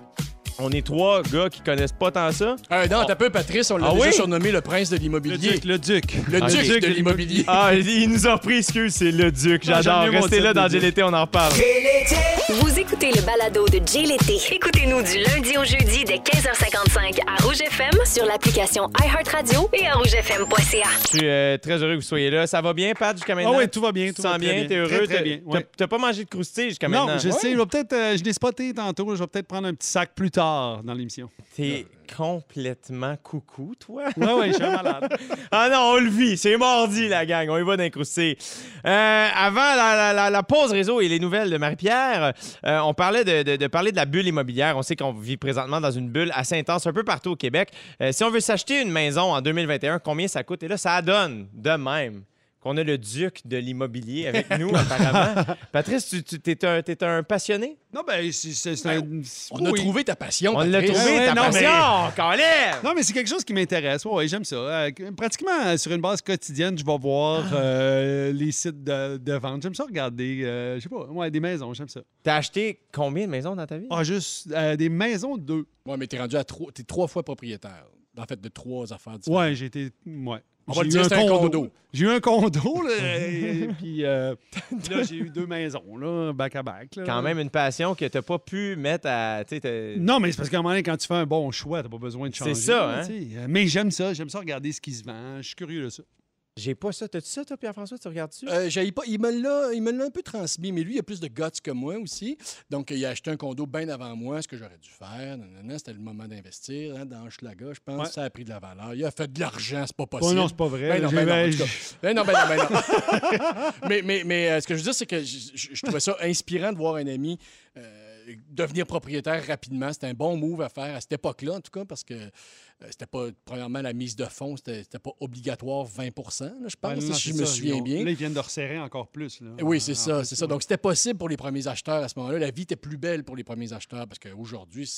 on est trois gars qui connaissent pas tant ça. Euh, non, t'as peu, Patrice, on l'a Ah déjà oui? surnommé le prince de Le l'immobilier. duc, le duc. Le Ah, duc le de l'immobilier. Ah, il nous a repris, excuse, c'est le Duc. Ah, j'aime J'adore. mieux mon Restez titre là de dans Duc. GLT, on en reparle. Vous écoutez le balado de Jay L'été. Écoutez-nous du lundi au jeudi dès 15h55 à Rouge FM sur l'application iHeartRadio et à rougefm.ca. Je suis euh, très heureux que vous soyez là. Ça va bien, Pat, jusqu'à Ah maintenant? oui, tout va bien. Tu Tout va sens très bien, t'es heureux? Très, T'as- bien. t'as- ouais. T'as pas mangé de croustilles jusqu'à Non, maintenant? je sais, je vais peut-être, euh, je l'ai spoté tantôt, je vais peut-être prendre un petit sac plus tard dans l'émission. T'es complètement coucou, toi? Ouais, ouais, je suis malade. Ah non, on le vit. C'est mardi, la gang. On y va d'incruster. Euh, avant la, la- la- la pause réseau et les nouvelles de Marie-Pierre, euh, on parlait de, de- de parler de la bulle immobilière. On sait qu'on vit présentement dans une bulle assez intense un peu partout au Québec. Euh, si on veut s'acheter une maison en 2021, combien ça coûte? Et là, ça donne de même qu'on a le duc de l'immobilier avec nous, apparemment. Patrice, tu, tu t'es un, passionné? Non, ben, c'est c'est un. On a oui. trouvé ta passion, On l'a trouvé, ouais, ta non, mais- passion! Colin! Non, mais c'est quelque chose qui m'intéresse. Ouais, j'aime ça. Euh, pratiquement euh, sur une base quotidienne, je vais voir euh, les sites de, de vente. J'aime ça regarder, euh, je sais pas, ouais, des maisons, j'aime ça. T'as acheté combien de maisons dans ta vie? Ah, juste euh, des maisons, deux. Ouais, mais t'es rendu à trois, t'es trois fois propriétaire. En fait, de trois affaires différentes. Ouais, j'ai été. Ouais. On va J'ai le eu dire, c'est un condo. J'ai eu un condo, là. et puis euh, là, j'ai eu deux maisons, là, back à back. là. Quand même une passion que t'as pas pu mettre à. tu sais, t'as- Non, mais c'est parce qu'à un moment donné, quand tu fais un bon choix, t'as pas besoin de C'est changer. ça, là, hein? Mais j'aime ça, j'aime ça regarder ce qui se vend. Je suis curieux de ça. J'ai pas ça. T'as-tu ça, toi, Pierre-François? Tu regardes-tu? Euh, j'haïs pas. Il me l'a, un peu transmis, mais lui, il a plus de guts que moi aussi. Donc, il a acheté un condo bien avant moi, ce que j'aurais dû faire. C'était le moment d'investir hein, dans Schlaga, je pense. Ouais. Ça a pris de la valeur. Il a fait de l'argent, c'est pas Oh possible. non, c'est pas vrai. Ben non, J'ai- ben non, en ben. Ben non, ben non, ben non. mais mais, mais euh, ce que je veux dire, c'est que je, je- je trouvais ça inspirant de voir un ami euh, devenir propriétaire rapidement. C'était un bon move à faire à cette époque-là, en tout cas, parce que c'était pas, premièrement, la mise de fonds, c'était c'était pas obligatoire 20 là, je pense, Ouais, non, si je me souviens ont- bien. Là, ils viennent de resserrer encore plus. Là, Oui, c'est en ça, c'est ça. Donc, c'était possible pour les premiers acheteurs à ce moment-là. La vie était plus belle pour les premiers acheteurs parce qu'aujourd'hui,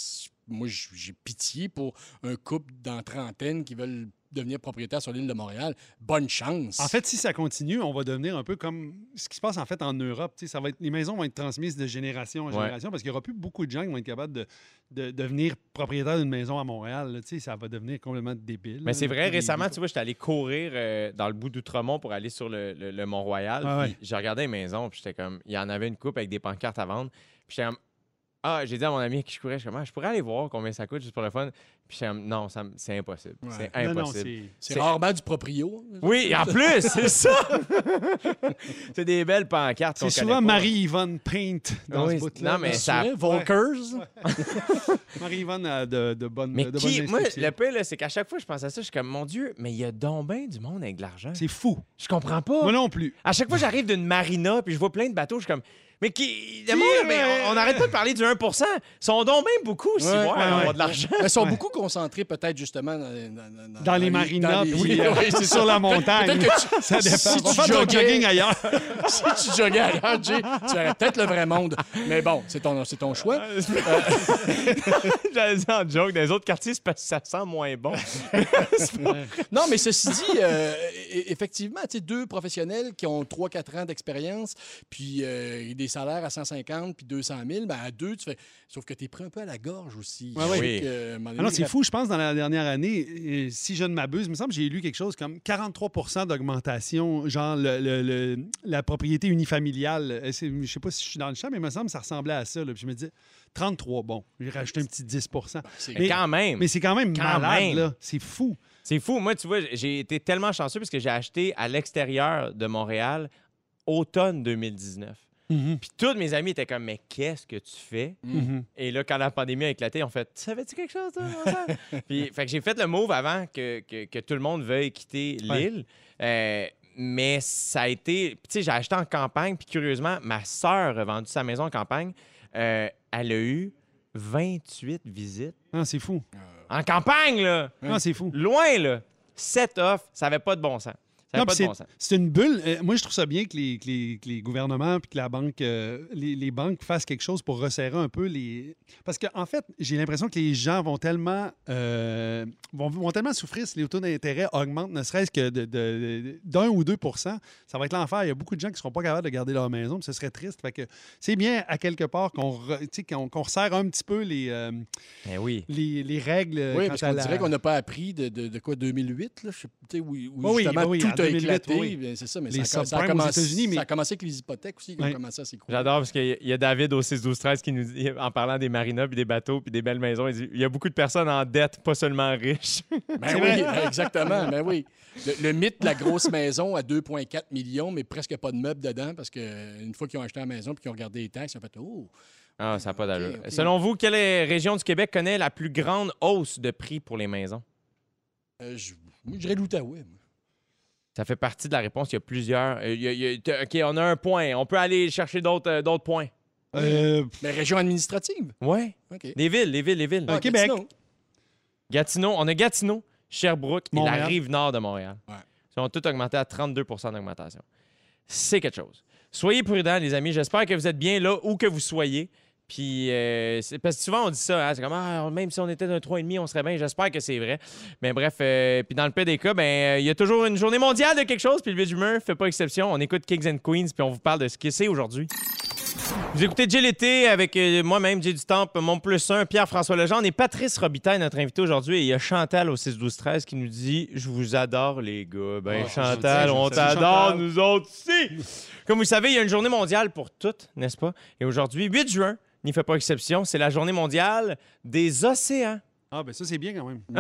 moi, j'ai pitié pour un couple dans trentaine qui veulent devenir propriétaire sur l'île de Montréal. Bonne chance. En fait, si ça continue, on va devenir un peu comme ce qui se passe en fait en Europe. Tu sais, Ça va être, les maisons vont être transmises de génération en Ouais. génération parce qu'il n'y aura plus beaucoup de gens qui vont être capables de, de devenir propriétaire d'une maison à Montréal. là. Tu sais, Ça va devenir complètement débile. Mais c'est vrai, récemment, tu vois, j'étais allé courir euh, dans le bout d'Outremont pour aller sur le, le- le Mont-Royal. Ouais. J'ai regardé les maisons, puis j'étais comme, il y en avait une coupe avec des pancartes à vendre. Puis j'étais comme, ah, j'ai dit à mon ami qui je courais, je suis comme, Ah, je pourrais aller voir combien ça coûte juste pour le fun. Puis j'étais comme, non, ça c'est impossible. Ouais. C'est Non, non, impossible. c'est- c'est rarement du proprio. oui, en plus, c'est ça! c'est des belles pancartes. C'est souvent. Marie-Yvonne Paint dans Oui, ce bout-là. non, mais C'est ça- Volkers. Marie-Yvonne a de, de bonnes Mais de bonnes moi, le pire, là, c'est qu'à chaque fois que je pense à ça, je suis comme, mon Dieu, mais il y a donc bien du monde avec de l'argent. C'est fou. Je comprends pas. Moi non plus. À chaque fois que j'arrive d'une marina puis je vois plein de bateaux, je suis comme. Mais qui. Le Qui, monde, mais on n'arrête pas de parler du 1% Ils sont donc bien beaucoup aussi, Ouais, ouais, de l'argent. Ils sont Ouais. beaucoup concentrés peut-être justement dans, dans- Dans les marinas, dans les- puis Oui, euh, oui, c'est sur la montagne. Peut-être que tu- Ça dépend. si On tu joguais- jogging ailleurs. si tu joguais ailleurs, Jay, tu aurais peut-être le vrai monde. Mais bon, c'est ton, c'est ton choix. J'allais dire en joke, dans les autres quartiers, c'est parce que ça sent moins bon. Non, mais ceci dit, euh, e- effectivement, tu sais, deux professionnels qui ont 3-4 ans d'expérience, puis euh, des salaires à 150 puis 200 000, ben à deux, tu fais. Sauf que tu es pris un peu à la gorge aussi. Ouais, Oui. euh, Ah non, c'est c'est fou, je pense, dans la dernière année, si je ne m'abuse, il me semble que j'ai lu quelque chose comme 43% d'augmentation, genre le- le- le- la propriété unifamiliale. Euh, Je sais pas si je suis dans le champ, mais il me semble que ça ressemblait à ça. là. Puis je me dis, 33, bon, j'ai rajouté un petit 10 C'est- Mais Mais- quand même. Mais c'est quand même Quand malade, même. là. C'est fou. C'est fou. Moi, tu vois, j'ai été tellement chanceux parce que j'ai acheté à l'extérieur de Montréal automne 2019. Mhm. Puis tous mes amis étaient comme, mais qu'est-ce que tu fais? Mhm. Et là, quand la pandémie a éclaté, ils ont fait, savais-tu quelque chose, toi? Puis, fait que j'ai fait le move avant que, que- que tout le monde veuille quitter Ouais. l'île. Euh, mais ça a été. Tu sais, j'ai acheté en campagne, puis curieusement, ma sœur a vendu sa maison en campagne. Euh, elle a eu 28 visites. Ah, c'est fou. En campagne, là! Ah, c'est fou. Loin, là! 7 offres, ça n'avait pas de bon sens. Ça Non, de bon c'est- sens. c'est une bulle. Euh, moi, je trouve ça bien que les, que les- que les gouvernements puis que la banque, euh, les, les banques fassent quelque chose pour resserrer un peu les. Parce qu'en en fait, j'ai l'impression que les gens vont tellement euh, vont, vont tellement souffrir si les taux d'intérêt augmentent, ne serait-ce que de- de- d'un ou 2% Ça va être l'enfer. Il y a beaucoup de gens qui ne seront pas capables de garder leur maison, ce serait triste. Fait que c'est bien à quelque part qu'on re- qu'on qu'on resserre un petit peu les, euh, oui. les, les règles. Oui, parce qu'on la- dirait qu'on n'a pas appris de, de, de quoi, 2008, là, je où, Oui, oui, tout a 2008, éclaté. oui. bien, C'est ça, mais Les ça, a- ça a subprimes aux commencé, États-Unis, mais- ça a commencé avec les hypothèques aussi, qui Oui. ont commencé à s'écrouler. J'adore parce qu'il y a- il y a David au 6-12-13 qui nous dit, en parlant des marinas, puis des bateaux, puis des belles maisons, il dit il y a beaucoup de personnes en dette, pas seulement riches. Ben oui, exactement. Ben oui. Le, le mythe de la grosse maison à 2,4 millions, mais presque pas de meubles dedans, parce qu'une fois qu'ils ont acheté la maison et qu'ils ont regardé les taxes, ils ont fait Oh, Ah, ça n'a pas d'allure. Selon vous, quelle est- région du Québec connaît la plus grande hausse de prix pour les maisons? euh, je dirais l'Outaouais. Ça fait partie de la réponse. Il y a plusieurs. euh, il y a- il y a- t- OK, on a un point. On peut aller chercher d'autres euh, d'autres points. Euh, Mais région administrative. Ouais. OK. Les villes, les villes, les villes. Ah, Québec. Gatineau. Gatineau, on a Gatineau, Sherbrooke et la rive nord de Montréal. Ouais. Ils ont tous augmenté à 32% d'augmentation. C'est quelque chose. Soyez prudents, les amis. J'espère que vous êtes bien là où que vous soyez. Puis, euh, c'est- parce que souvent, on dit ça, hein, c'est comme, ah, même si on était d'un 3,5, on serait bien. J'espère que c'est vrai. Mais bref, euh, puis dans le pire des cas, ben, euh, il y a toujours une journée mondiale de quelque chose, puis le Village Humeur fait pas exception. On écoute Kings and Queens, puis on vous parle de ce que c'est aujourd'hui. Vous écoutez Jay l'été avec moi-même, Jay du Temple, mon plus un, Pierre-François Legendre et Patrice Robitaille, notre invité aujourd'hui. Et il y a Chantal au 6-12-13 qui nous dit Je vous adore, les gars. Ben, Oh, Chantal, on t'adore, nous autres aussi. Comme vous le savez, il y a une journée mondiale pour toutes, n'est-ce pas? Et aujourd'hui, 8 juin, n'y fait pas exception, c'est la journée mondiale des océans. Ah, ben ça, c'est bien quand même.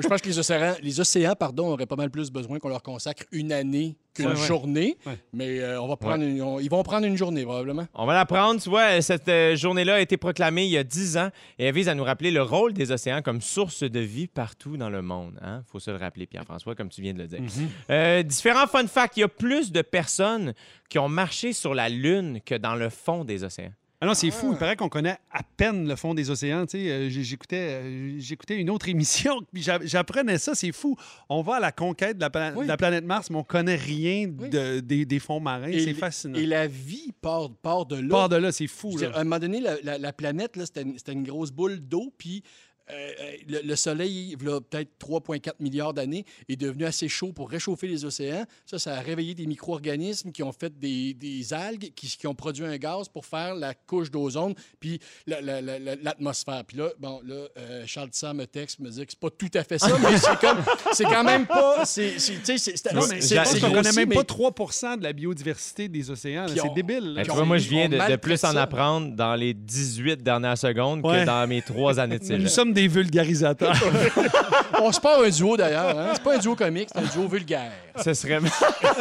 Je pense que les océans, les océans pardon, auraient pas mal plus besoin qu'on leur consacre une année qu'une Ouais, ouais. journée. Ouais. Mais euh, on va prendre une- on- ils vont prendre une journée, probablement. On va la prendre. Tu vois, cette euh, journée-là a été proclamée il y a 10 ans et elle vise à nous rappeler le rôle des océans comme source de vie partout dans le monde. Il faut se le rappeler, Pierre-François, comme tu viens de le dire. Euh, différents fun facts. Il y a plus de personnes qui ont marché sur la Lune que dans le fond des océans. Ah non, c'est fou. Il paraît qu'on connaît à peine le fond des océans. Tu sais, euh, j'écoutais, euh, j'écoutais une autre émission, puis j'apprenais ça. C'est fou. On va à la conquête de la, pla- Oui. de la planète Mars, mais on connaît rien Oui. des, des fonds marins. C'est fascinant. Et la vie part, part de là. Part de là, c'est fou. Là. dire, à un moment donné, la, la- la planète, là, c'était, une, c'était une grosse boule d'eau, puis euh, euh, le, le Soleil, il y a peut-être 3,4 milliards d'années, est devenu assez chaud pour réchauffer les océans. Ça, ça a réveillé des micro-organismes qui ont fait des, des algues, qui, qui ont produit un gaz pour faire la couche d'ozone, puis la- la- la- la- l'atmosphère. Puis là, bon, là, euh, Charles Tissot me texte, me dit que c'est pas tout à fait ça, mais c'est comme, c'est quand même pas, c'est, tu sais, c'est, Non, mais qu'on connaît même mais- pas 3 de la biodiversité des océans. C'est on- débile. là. Tu vois, moi, je viens de, plus en ça. apprendre dans les 18 dernières secondes Ouais. que dans mes trois années de Nous cégep. sommes des vulgarisateurs. On se part un duo d'ailleurs. Hein? C'est pas un duo comique, c'est un duo vulgaire. Ce serait...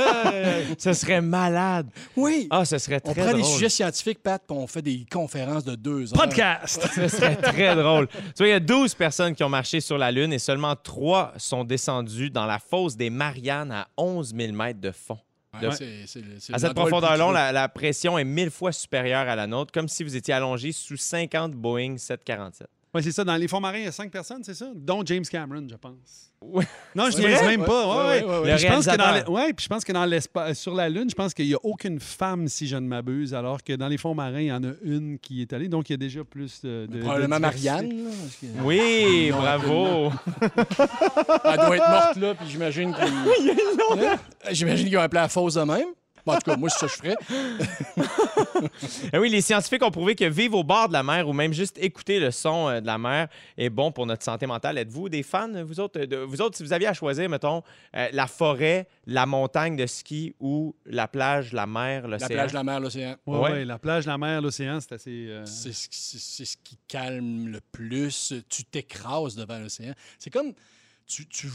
ce serait malade. Oui. Ah, ce serait on très prend des drôle. sujets scientifiques, Pat, puis on fait des conférences de deux heures. Podcast. Ce serait très drôle. Tu vois, il y a 12 personnes qui ont marché sur la Lune et seulement 3 sont descendues dans la fosse des Mariannes à 11 000 mètres de fond. Ouais, De- À cette profondeur creux. la, la pression est 1000 fois supérieure à la nôtre, comme si vous étiez allongé sous 50 Boeing 747. Oui, c'est ça. Dans les fonds marins, il y a 5 personnes, c'est ça? Dont James Cameron, je pense. Ouais. Non, je vrai? même pas. Ouais, Ouais, Je pense que dans puis je pense que dans l'espace, sur la Lune, je pense qu'il n'y a aucune femme, si je ne m'abuse, alors que dans les fonds marins, il y en a une qui est allée. Donc, il y a déjà plus de. de- Probablement de. Marianne. là, que- Oui, Non, bravo. Elle doit être morte là, puis j'imagine qu'ils. J'imagine qu'ils ont appelé la fosse de même. En tout cas, moi, c'est ça que je ferais. Ah oui, les scientifiques ont prouvé que vivre au bord de la mer ou même juste écouter le son euh, de la mer est bon pour notre santé mentale. Êtes-vous des fans, vous autres? de- vous autres, si vous aviez à choisir, mettons, euh, la forêt, la montagne de ski ou la plage, la mer, La l'océan? plage, la mer, l'océan. Ouais, Ouais. ouais, la plage, la mer, l'océan, c'est assez. euh, C'est ce, qui- c'est- c'est ce qui calme le plus. Tu t'écrases devant l'océan. C'est comme. Tu, tu,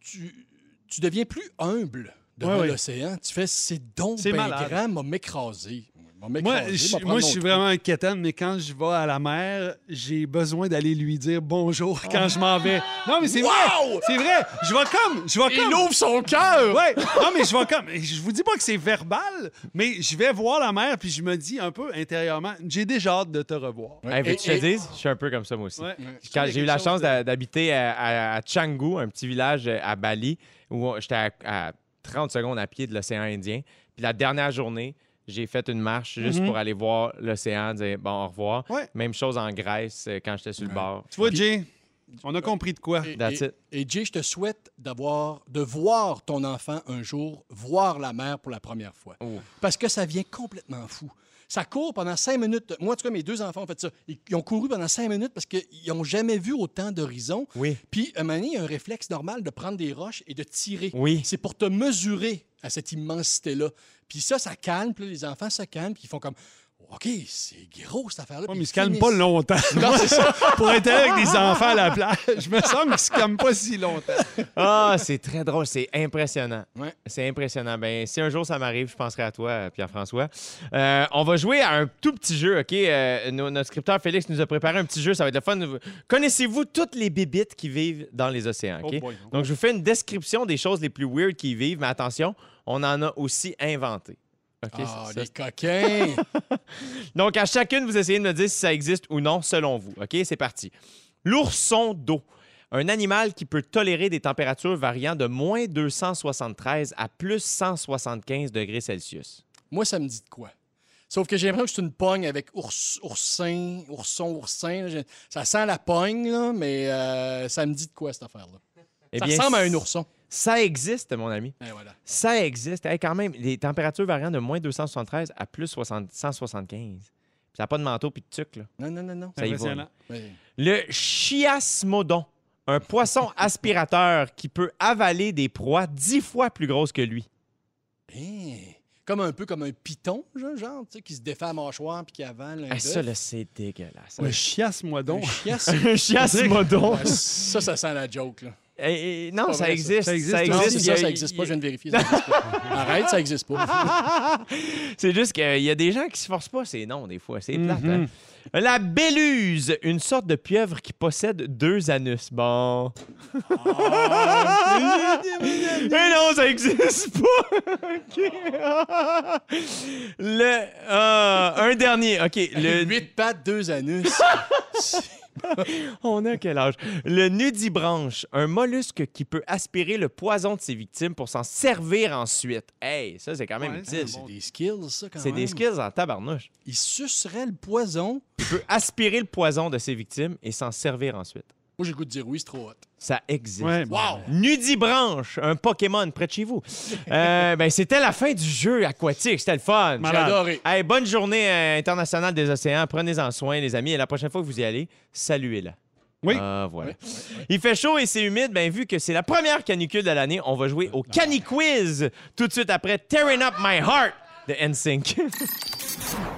tu- tu deviens plus humble devant Ouais, ouais. l'océan. Tu fais c'est donc C'est malade. grand, m'a m'écraser. M'a Moi, je, moi, je suis vraiment un quétaine, mais quand je vais à la mer, j'ai besoin d'aller lui dire bonjour quand je m'en vais. Non, mais c'est Wow! vrai! C'est vrai! Je vais comme. Je vais Il comme. ouvre son cœur! Ouais, non, mais je vais comme. Je vous dis pas que c'est verbal, mais je vais voir la mer, puis je me dis un peu intérieurement, j'ai déjà hâte de te revoir. Ouais. Hey, Et- te dise? Je suis un peu comme ça, moi aussi. Ouais. Quand Il j'ai eu la chance d'habiter à, à- à Canggu, un petit village à Bali, où j'étais à, à 30 secondes à pied de l'océan Indien. Puis la dernière journée, j'ai fait une marche juste Mhm. pour aller voir l'océan, dire bon, au revoir. Ouais. Même chose en Grèce euh, quand j'étais sur le Ouais. bord. Tu vois, Jay, on a compris de quoi. Et, That's et- it. et Jay, je te souhaite d'avoir, de voir ton enfant un jour voir la mer pour la première fois. Oh. Parce que ça vient complètement fou. Ça court pendant cinq minutes. Moi, en tout cas, mes deux enfants ont fait ça. Ils, ils ont couru pendant cinq minutes parce qu'ils n'ont jamais vu autant d'horizons. Oui. Puis, un moment donné, il y a un réflexe normal de prendre des roches et de tirer. Oui. C'est pour te mesurer à cette immensité-là. Puis ça, ça calme. Puis là, les enfants se calment. Puis ils font comme OK, c'est gros cette affaire-là. Ouais, mais ils se calment finissent. pas longtemps. Non, c'est ça. Pour être avec des enfants à la plage, je me sens qu'ils se calment pas si longtemps. Ah, c'est très drôle, c'est impressionnant. Ouais. C'est impressionnant. Ben, si un jour ça m'arrive, je penserai à toi, euh, Pierre-François. Euh, on va jouer à un tout petit jeu, OK? Euh, no- notre scripteur Félix nous a préparé un petit jeu, ça va être le fun. Connaissez-vous toutes les bébites qui vivent dans les océans, OK? Oh boy. Donc, je vous fais une description des choses les plus weird qui y vivent, mais attention, on en a aussi inventé. OK? Ah, Ça- les coquins! donc, à chacune, vous essayez de me dire si ça existe ou non selon vous. OK? C'est parti. L'ourson d'eau. Un animal qui peut tolérer des températures variant de moins 273 à plus 175 degrés Celsius. Moi, ça me dit de quoi? Sauf que j'ai l'impression que c'est une pogne avec ours, oursin, ourson, oursin. Ça sent la pogne, là, mais euh, ça me dit de quoi, cette affaire-là? Eh ça bien, ressemble à un ourson. Ça existe, mon ami. Eh, voilà. Ça existe. Hey, quand même, les températures variant de moins 273 à plus 60 175. Puis ça n'a pas de manteau puis de tuc, là. Non, non, non, non. Ça y va, Impressionnant. Le chiasmodon. Un poisson aspirateur qui peut avaler des proies dix fois plus grosses que lui. Eh, Comme un peu comme un python, genre, tu sais, qui se défait la mâchoire puis qui avale un Ah, ça, là, c'est dégueulasse. Le chiasse-moi Un chiasse. Un chiasmodon. Ça, ça sent la joke, là. Non, ça vrai, existe. ça. Ça existe, existe. Non, c'est Il y ça, ça existe pas. Je viens de vérifier. ça existe pas. Arrête, ça existe pas. C'est juste qu'il y a des gens qui se forcent pas ces noms, des fois. C'est plate. Mhm. hein? La béluse, une sorte de pieuvre qui possède deux anus. Bon. Mais non, ça existe pas. Le, euh, un dernier. OK. Le, Huit pattes, deux anus. on a quel âge? Le nudibranche, un mollusque qui peut aspirer le poison de ses victimes pour s'en servir ensuite. Hey, ça, c'est quand même Ouais, utile. c'est des skills, ça, quand C'est même. des skills en tabarnouche. Il sucerait le poison. Il peut aspirer le poison de ses victimes et s'en servir ensuite. Moi, j'ai le goût de dire oui, c'est trop hot. Ça existe. Ouais, Wow! Nudibranche, un Pokémon près de chez vous. Euh, ben, c'était la fin du jeu aquatique. C'était le fun. J'ai adoré. Hey, bonne journée euh, internationale des océans. Prenez-en soin, les amis. Et la prochaine fois que vous y allez, saluez-la. Oui. Ah, voilà. Il fait chaud et c'est humide. Ben, vu que c'est la première canicule de l'année, on va jouer au Cani Quiz tout de suite après Tearing Up My Heart de NSYNC.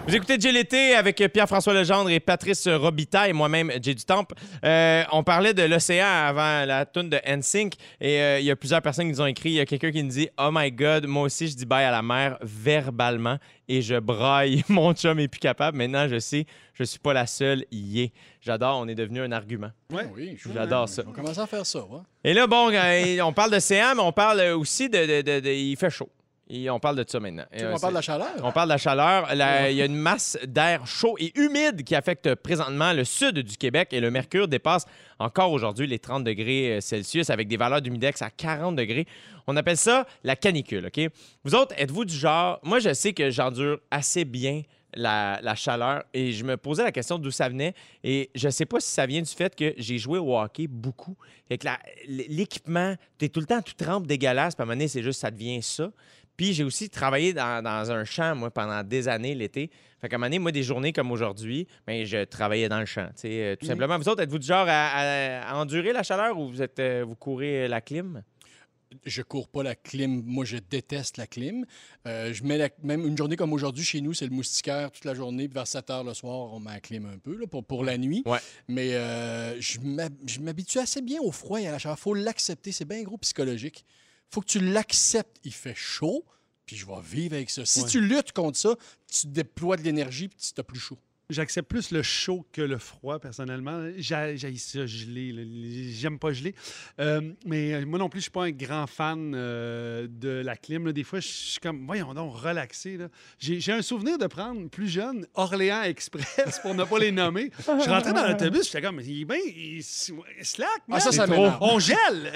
Vous écoutez Jay l'été avec Pierre-François Legendre et Patrice Robitaille et moi-même, Jay du Temple. Euh, on parlait de l'océan avant la tune de NSYNC et euh, il y a plusieurs personnes qui nous ont écrit. Il y a quelqu'un qui nous dit « Oh my God, moi aussi, je dis bye à la mer verbalement et je braille. Mon chum est plus capable. Maintenant, je sais, je suis pas la seule. Yeah. J'adore, on est devenu un argument. Ouais. Oui, je- J'adore ça. On commence à faire ça, ouais. Et là, bon, euh, on parle d'océan, mais on parle aussi de, de- de- de- Il fait chaud. Et on parle de ça maintenant. Tu sais, Euh, on parle de la chaleur. on parle de la chaleur. La- Il y a une masse d'air chaud et humide qui affecte présentement le sud du Québec et le mercure dépasse encore aujourd'hui les 30 degrés euh, Celsius avec des valeurs d'humidex à 40 degrés. On appelle ça la canicule, OK? Vous autres, êtes-vous du genre... Moi, je sais que j'endure assez bien la, la chaleur. Et je me posais la question d'où ça venait. Et je sais pas si ça vient du fait que j'ai joué au hockey beaucoup. Que la- l'équipement, t'es tout le temps tout trempe dégueulasse. Puis à un moment donné, c'est juste ça devient ça. Puis j'ai aussi travaillé dans, dans un champ, moi, pendant des années l'été. Fait qu'à un moment donné, moi, des journées comme aujourd'hui, ben, je travaillais dans le champ. euh, tout simplement. Vous autres, êtes-vous du genre à, endurer la chaleur ou vous, êtes, euh, vous courez euh, la clim? Je cours pas la clim. Moi, je déteste la clim. Euh, je mets la- même une journée comme aujourd'hui chez nous, c'est le moustiquaire toute la journée. Puis vers 7 heures le soir, on met la clim un peu là, pour, pour la nuit. Ouais. Mais euh, je m'hab- je m'habitue assez bien au froid et à la chaleur. faut l'accepter. C'est bien gros psychologique. Faut que tu l'acceptes. Il fait chaud, puis je vais vivre avec ça. Si Ouais. tu luttes contre ça, tu déploies de l'énergie, puis tu t'as plus chaud. J'accepte plus le chaud que le froid, personnellement. J'ai ça gelé. là. J'aime pas geler. Euh, mais euh, moi non plus, je suis pas un grand fan euh, de la clim. là. Des fois, je suis comme, voyons donc, relaxé. J'ai j'ai un souvenir de prendre, plus jeune, Orléans Express, pour ne pas les nommer. Je suis rentré dans l'autobus, j'étais comme, il est bien, il, slack. Ah, ça, ça m'énerve. On gèle.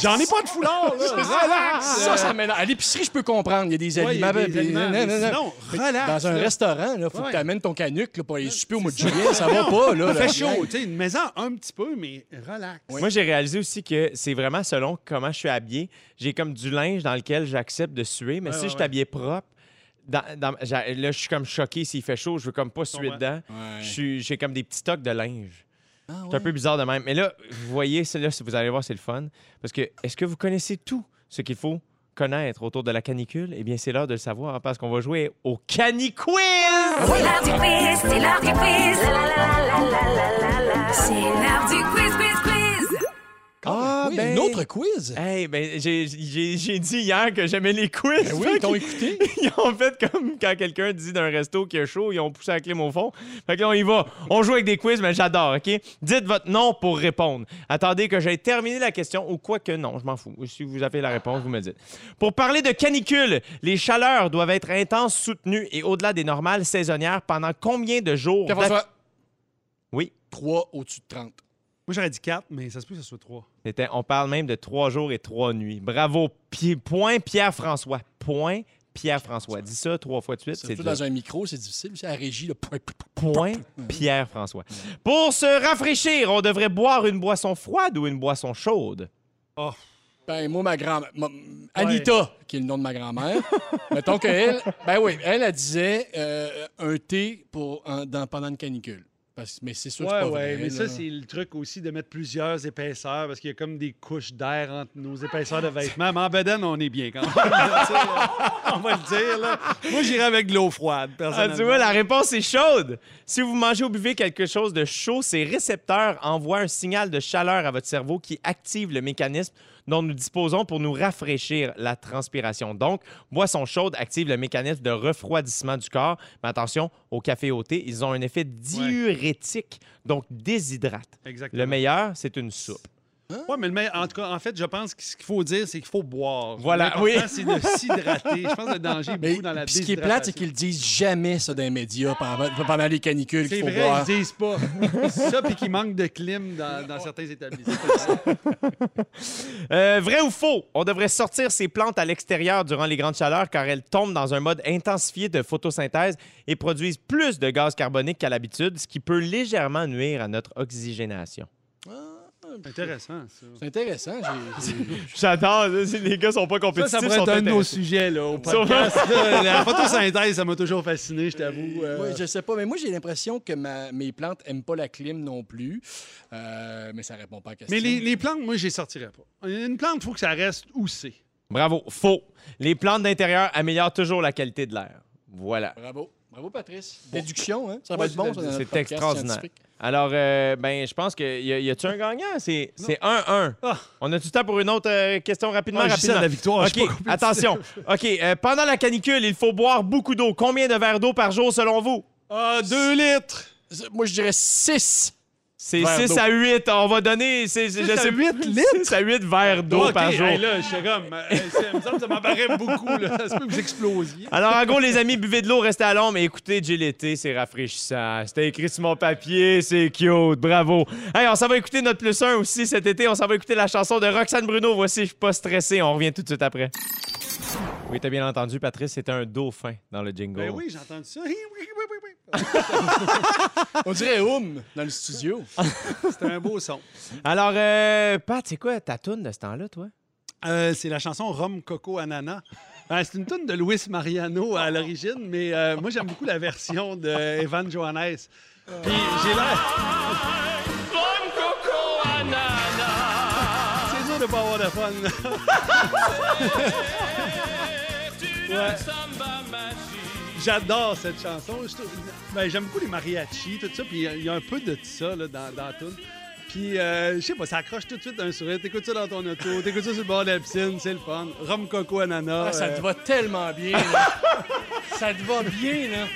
J'en ai pas de foulard. là. Relax. Ça, ça m'énerve. À l'épicerie, je peux comprendre. Il y a des Ouais, y a des non, non, non. relax, Dans un là. restaurant, il faut Ouais. que tu amènes ton canuc là, pour aller souper au mois de juillet. Ça va pas. Là, fait chaud, tu sais, une maison un petit peu, mais relax. Moi, j'ai réalisé aussi que c'est vraiment selon comment je suis habillé. J'ai comme du linge dans lequel j'accepte de suer, mais Ouais, si ouais, je habillé propre, dans- dans- j'a- là, je suis comme choqué s'il fait chaud. Je veux comme pas suer dedans. Ouais. J'ai comme des petits stocks de linge. Ah, C'est ouais. un peu bizarre de même. Mais là, vous voyez, là, si vous allez voir, c'est le fun. Parce que, est-ce que vous connaissez tout ce qu'il faut connaître autour de la canicule? Eh bien, c'est l'heure de le savoir hein, parce qu'on va jouer au Caniquiz! C'est l'heure du quiz, c'est l'heure du quiz. La la la la la la la la. C'est l'heure du quiz, quiz. Ah, ben- Un autre quiz? Hey, ben, j'ai- j'ai j'ai dit hier que j'aimais les quiz. Ben oui, ils t'ont écouté. Ils ont fait comme quand quelqu'un dit d'un resto qu'il a chaud, ils ont poussé la clim au fond. Fait que là, on y va. On joue avec des quiz, mais j'adore, OK? Dites votre nom pour répondre. Attendez que j'aie terminé la question, ou quoi que non, je m'en fous. Si vous avez la réponse, vous me dites. Pour parler de canicule, les chaleurs doivent être intenses, soutenues et au-delà des normales saisonnières pendant combien de jours? Pierre-François, Oui. 3 au-dessus de 30. Moi, j'aurais dit 4, mais ça se peut que ce soit 3. C'était- on parle même de trois jours et trois nuits. Bravo. Pi- point Pierre-François. Point Pierre-François. Dis ça trois fois de suite. C'est Surtout dans un micro, c'est difficile. C'est à la régie. Là. Point Pierre-François. Pour se rafraîchir, on devrait boire une boisson froide ou une boisson chaude? Oh, Ben, moi, ma grand-mère. Anita, qui est le nom de ma grand-mère. mettons qu'elle. Ben oui, elle, elle disait euh, un thé pour, en- dans, pendant une canicule. Parce, mais c'est sûr que c'est pas ouais, vrai. mais là. ça, c'est le truc aussi de mettre plusieurs épaisseurs parce qu'il y a comme des couches d'air entre nos épaisseurs de vêtements. Mais en bedaine, on est bien quand même. On va le dire. Là. Moi, j'irais avec de l'eau froide, Ah, personnellement. tu vois, la réponse est chaude. Si vous mangez ou buvez quelque chose de chaud, ces récepteurs envoient un signal de chaleur à votre cerveau qui active le mécanisme dont nous disposons pour nous rafraîchir la transpiration. Donc, boisson chaude active le mécanisme de refroidissement du corps. Mais attention, au café et au thé, ils ont un effet diurétique, donc déshydrate. Exactement. Le meilleur, c'est une soupe. Ouais, mais le meilleur- en tout cas, en fait, je pense que ce qu'il faut dire, c'est qu'il faut boire. Voilà, oui. c'est de s'hydrater. Je pense que le danger est Mais beaucoup dans la puis ce qui est plate, c'est qu'ils disent jamais ça dans les médias pendant, pendant les canicules C'est qu'il faut vrai, boire. ils disent pas. ça, puis qu'il manque de clim dans, dans certains établissements. Euh, vrai ou faux? On devrait sortir ces plantes à l'extérieur durant les grandes chaleurs car elles tombent dans un mode intensifié de photosynthèse et produisent plus de gaz carbonique qu'à l'habitude, ce qui peut légèrement nuire à notre oxygénation. Intéressant, ça. C'est intéressant. J'adore, les gars sont pas Ça, compétitifs. ça pourrait sont être un de nos sujets là, au podcast. là. la photosynthèse, ça m'a toujours fasciné, je t'avoue. euh. Ouais, je sais pas, mais moi j'ai l'impression que ma- mes plantes aiment pas la clim non plus. Euh, mais ça répond pas à la question. Mais les, les plantes, moi, je les sortirais pas. Une plante, il faut que ça reste où c'est. Bravo, faux. Les plantes d'intérieur améliorent toujours la qualité de l'air. Voilà. Bravo. Bravo, Patrice. Déduction, hein? Ça va être bon, ça, C'est extraordinaire. Alors, euh, ben, je pense que y, a- y a-tu un gagnant? C'est c'est 1-1. Ah. On a du temps pour une autre euh, question rapidement? Ah, rapidement. la victoire, OK, pas attention. OK, euh, pendant la canicule, il faut boire beaucoup d'eau. Combien de verres d'eau par jour selon vous? Ah, deux litres! Moi, je dirais 6. C'est Verres 6 d'eau. à 8. On va donner. c'est- c'est- je à sais- 8 litres? 6 à 8 verres d'eau par jour. hey, là, j'étais comme. euh, ça ça m'apparaît beaucoup, là. Ça se peut que vous explosiez. Alors, en gros, les amis, buvez de l'eau, restez à l'ombre écoutez J'ai l'été, c'est rafraîchissant. C'était écrit sur mon papier, c'est cute, bravo. Hey, on s'en va écouter notre plus 1 aussi cet été. On s'en va écouter la chanson de Roxane Bruno. Voici Je suis pas stressé. On revient tout de suite après. Oui, t'as bien entendu, Patrice, c'était un dauphin dans le jingle. Ben oui, j'ai entendu ça. Oui, oui, oui. On dirait Oum dans le studio. C'était un beau son. Alors, euh, Pat, c'est quoi ta toune de ce temps-là, toi? Euh, c'est la chanson Rhum, Coco, Ananas. Euh, c'est une tune de Luis Mariano à l'origine, mais euh, moi, j'aime beaucoup la version de Evan Johannes. Puis j'ai l'air... C'est dur de pas avoir de fun. Ouais. J'adore cette chanson. Ben, J'aime beaucoup les mariachis, tout ça. Puis il y a un peu de ça là, dans, dans tune. Puis, euh, je sais pas, ça accroche tout de suite un sourire. T'écoutes ça dans ton auto, t'écoutes ça sur le bord de la piscine, c'est le fun. Rhum, coco, ananas. Ah, ça euh, te va tellement bien. là. ça te va bien, là.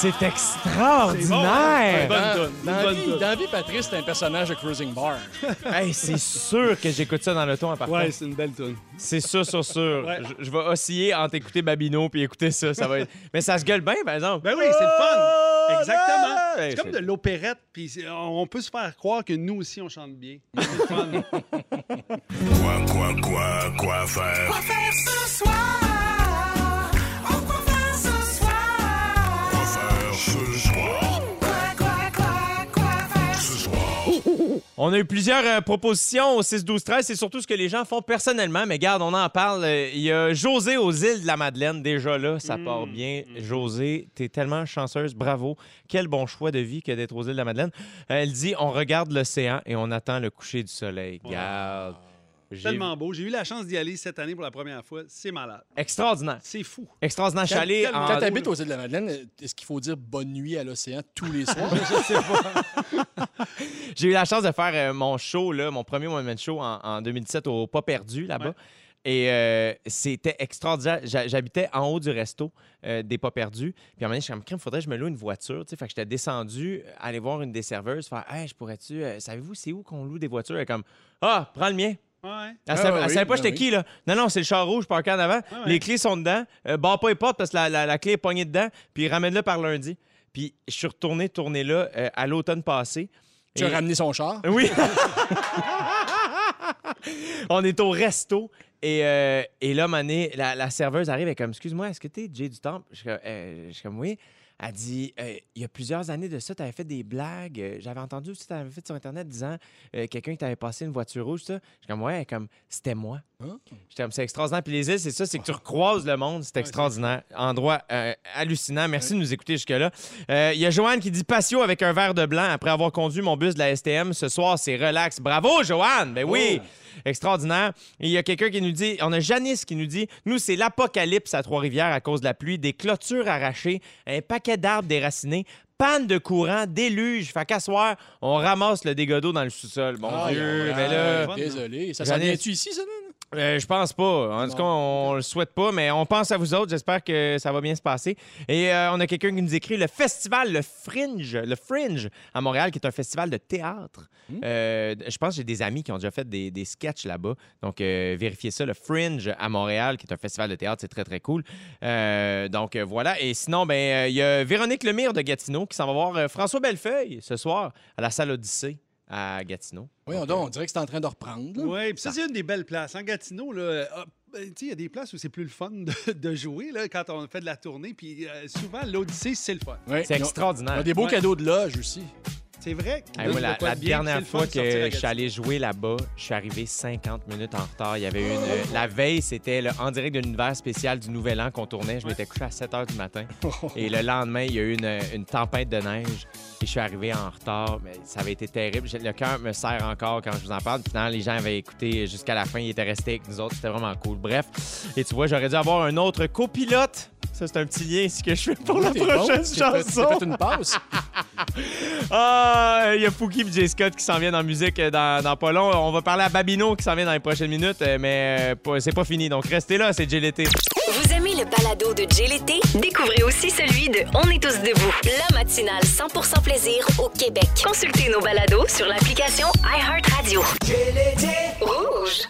C'est hein? extraordinaire! Toune, Dans, une la bonne vie, dans la vie, Patrice, c'est un personnage de Cruising Bar. Hey, c'est sûr que j'écoute ça dans le ton à partir. Ouais, c'est une belle tune. C'est sûr, sûr, sûr. Ouais. Je, je vais osciller entre écouter Babino puis écouter ça. ça va être... Mais ça se gueule bien, par exemple. Ben oui, c'est le fun. Exactement. Hey, C'est comme de l'opérette, puis c'est- on peut se faire croire que nous aussi, on chante bien. C'est le fun. Quoi, quoi, quoi, quoi faire? Quoi faire ce soir? On a eu plusieurs euh, propositions au 6-12-13. C'est surtout ce que les gens font personnellement. Mais garde, on en parle. Euh, Il y a José aux îles de la Madeleine. Déjà là, ça part bien. José, t'es tellement chanceuse. Bravo. Quel bon choix de vie que d'être aux îles de la Madeleine. Euh, Elle dit on regarde l'océan et on attend le coucher du soleil. Garde. Tellement beau. J'ai eu la chance d'y aller cette année pour la première fois. C'est malade. Extraordinaire. C'est fou. Extraordinaire. Je suis allé tellement- en- Quand tu habites aux îles de la Madeleine, est-ce qu'il faut dire bonne nuit à l'océan tous les soirs? J'ai eu la chance de faire euh, mon show, là, mon premier one-man show en, en 2017 au Pas Perdu, là-bas. Ouais. Et euh, c'était extraordinaire. J'habitais en haut du resto euh, des Pas Perdus. Puis à un moment donné, je suis comme, crime, faudrait que je me loue une voiture. tu sais. Fait que j'étais descendu, aller voir une des serveuses, faire, hey, je pourrais-tu, euh, savez-vous, c'est où qu'on loue des voitures? Elle est comme, ah, prends le mien. Ouais. Elle Ah, savait, oui, elle savait pas ben j'étais oui. qui, là. Non, non, c'est le char rouge parké en avant. ouais. Les clés sont dedans. Euh, barre pas les portes parce que la, la- la clé est poignée dedans. Puis ramène-le par lundi. Puis je suis retourné tourner là euh, à l'automne passé. tu as ramené son char? oui. On est au resto. Et, euh, et là, Mané, la, la serveuse arrive et est comme Excuse-moi, est-ce que t'es Jay du Temple? Je suis comme, Euh, je suis comme Oui. Elle dit Euh, Il y a plusieurs années de ça, tu avais fait des blagues. Euh, J'avais entendu aussi, tu avais fait sur Internet disant euh, quelqu'un qui t'avait passé une voiture rouge, ça. Je suis comme Ouais, comme C'était moi. Hein? J'étais comme C'est extraordinaire. Puis les îles, c'est ça, c'est que tu recroises le monde. C'est extraordinaire. Endroit euh, hallucinant. Merci de nous écouter jusque-là. Il y a Joanne qui dit Patio avec un verre de blanc après avoir conduit mon bus de la STM. Ce soir, c'est relax. Bravo, Joanne! Ben oui! Extraordinaire. Et il y a quelqu'un qui nous dit, on a Janice qui nous dit, nous, c'est l'apocalypse à Trois-Rivières à cause de la pluie, des clôtures arrachées, un paquet d'arbres déracinés, panne de courant, déluge. Fait qu'à soir, on ramasse le dégât d'eau dans le sous-sol. Bon Ah, Dieu, mais là, fun, Désolé. Ça s'en vient-tu ici, ça? Euh, je pense pas. En tout cas, on le souhaite pas, mais on pense à vous autres. J'espère que ça va bien se passer. Et euh, on a quelqu'un qui nous écrit le festival, le Fringe, le Fringe à Montréal, qui est un festival de théâtre. Euh, je pense que j'ai des amis qui ont déjà fait des, des sketchs là-bas. Donc, vérifiez ça, le Fringe à Montréal, qui est un festival de théâtre. C'est très, très cool. Donc, voilà. Et sinon, ben, il y a Véronique Lemire de Gatineau qui s'en va voir François Bellefeuille ce soir à la salle Odyssée à Gatineau. Oui, on, on dirait que c'est en train de reprendre. Oui, puis ça, c'est une des belles places. En Gatineau, là, euh, ben, tu sais, il y a des places où c'est plus le fun de, de jouer là, quand on fait de la tournée. Puis euh, souvent, l'Odyssée, c'est le fun. Ouais, C'est extraordinaire. ils ont des beaux Ouais. cadeaux de loge aussi. C'est vrai. Hey, moi, la, bien, puis dernière fois que je suis allé jouer là-bas, je suis arrivé 50 minutes en retard. Il y avait une. euh, la veille, c'était le en direct de l'univers spécial du Nouvel An qu'on tournait. Je m'étais couché à 7 h du matin. Et le lendemain, il y a eu une, une tempête de neige. Et je suis arrivé en retard. Mais ça avait été terrible. Le cœur me serre encore quand je vous en parle. Finalement, les gens avaient écouté jusqu'à la fin. Ils étaient restés avec nous autres. C'était vraiment cool. Bref. Et tu vois, j'aurais dû avoir un autre copilote. Ça, c'est un petit lien ici que je fais pour la bon, prochaine fait- chanson. Fait une passe. Ah, il y a Fouki et Jay Scott qui s'en viennent en musique euh, dans, dans pas long. On va parler à Babino qui s'en vient dans les prochaines minutes, euh, mais euh, c'est pas fini. Donc restez là, c'est Jay l'été. Vous aimez le balado de Jay l'été? Découvrez aussi celui de On est tous debout, la matinale 100% plaisir au Québec. Consultez nos balados sur l'application iHeartRadio. Rouge.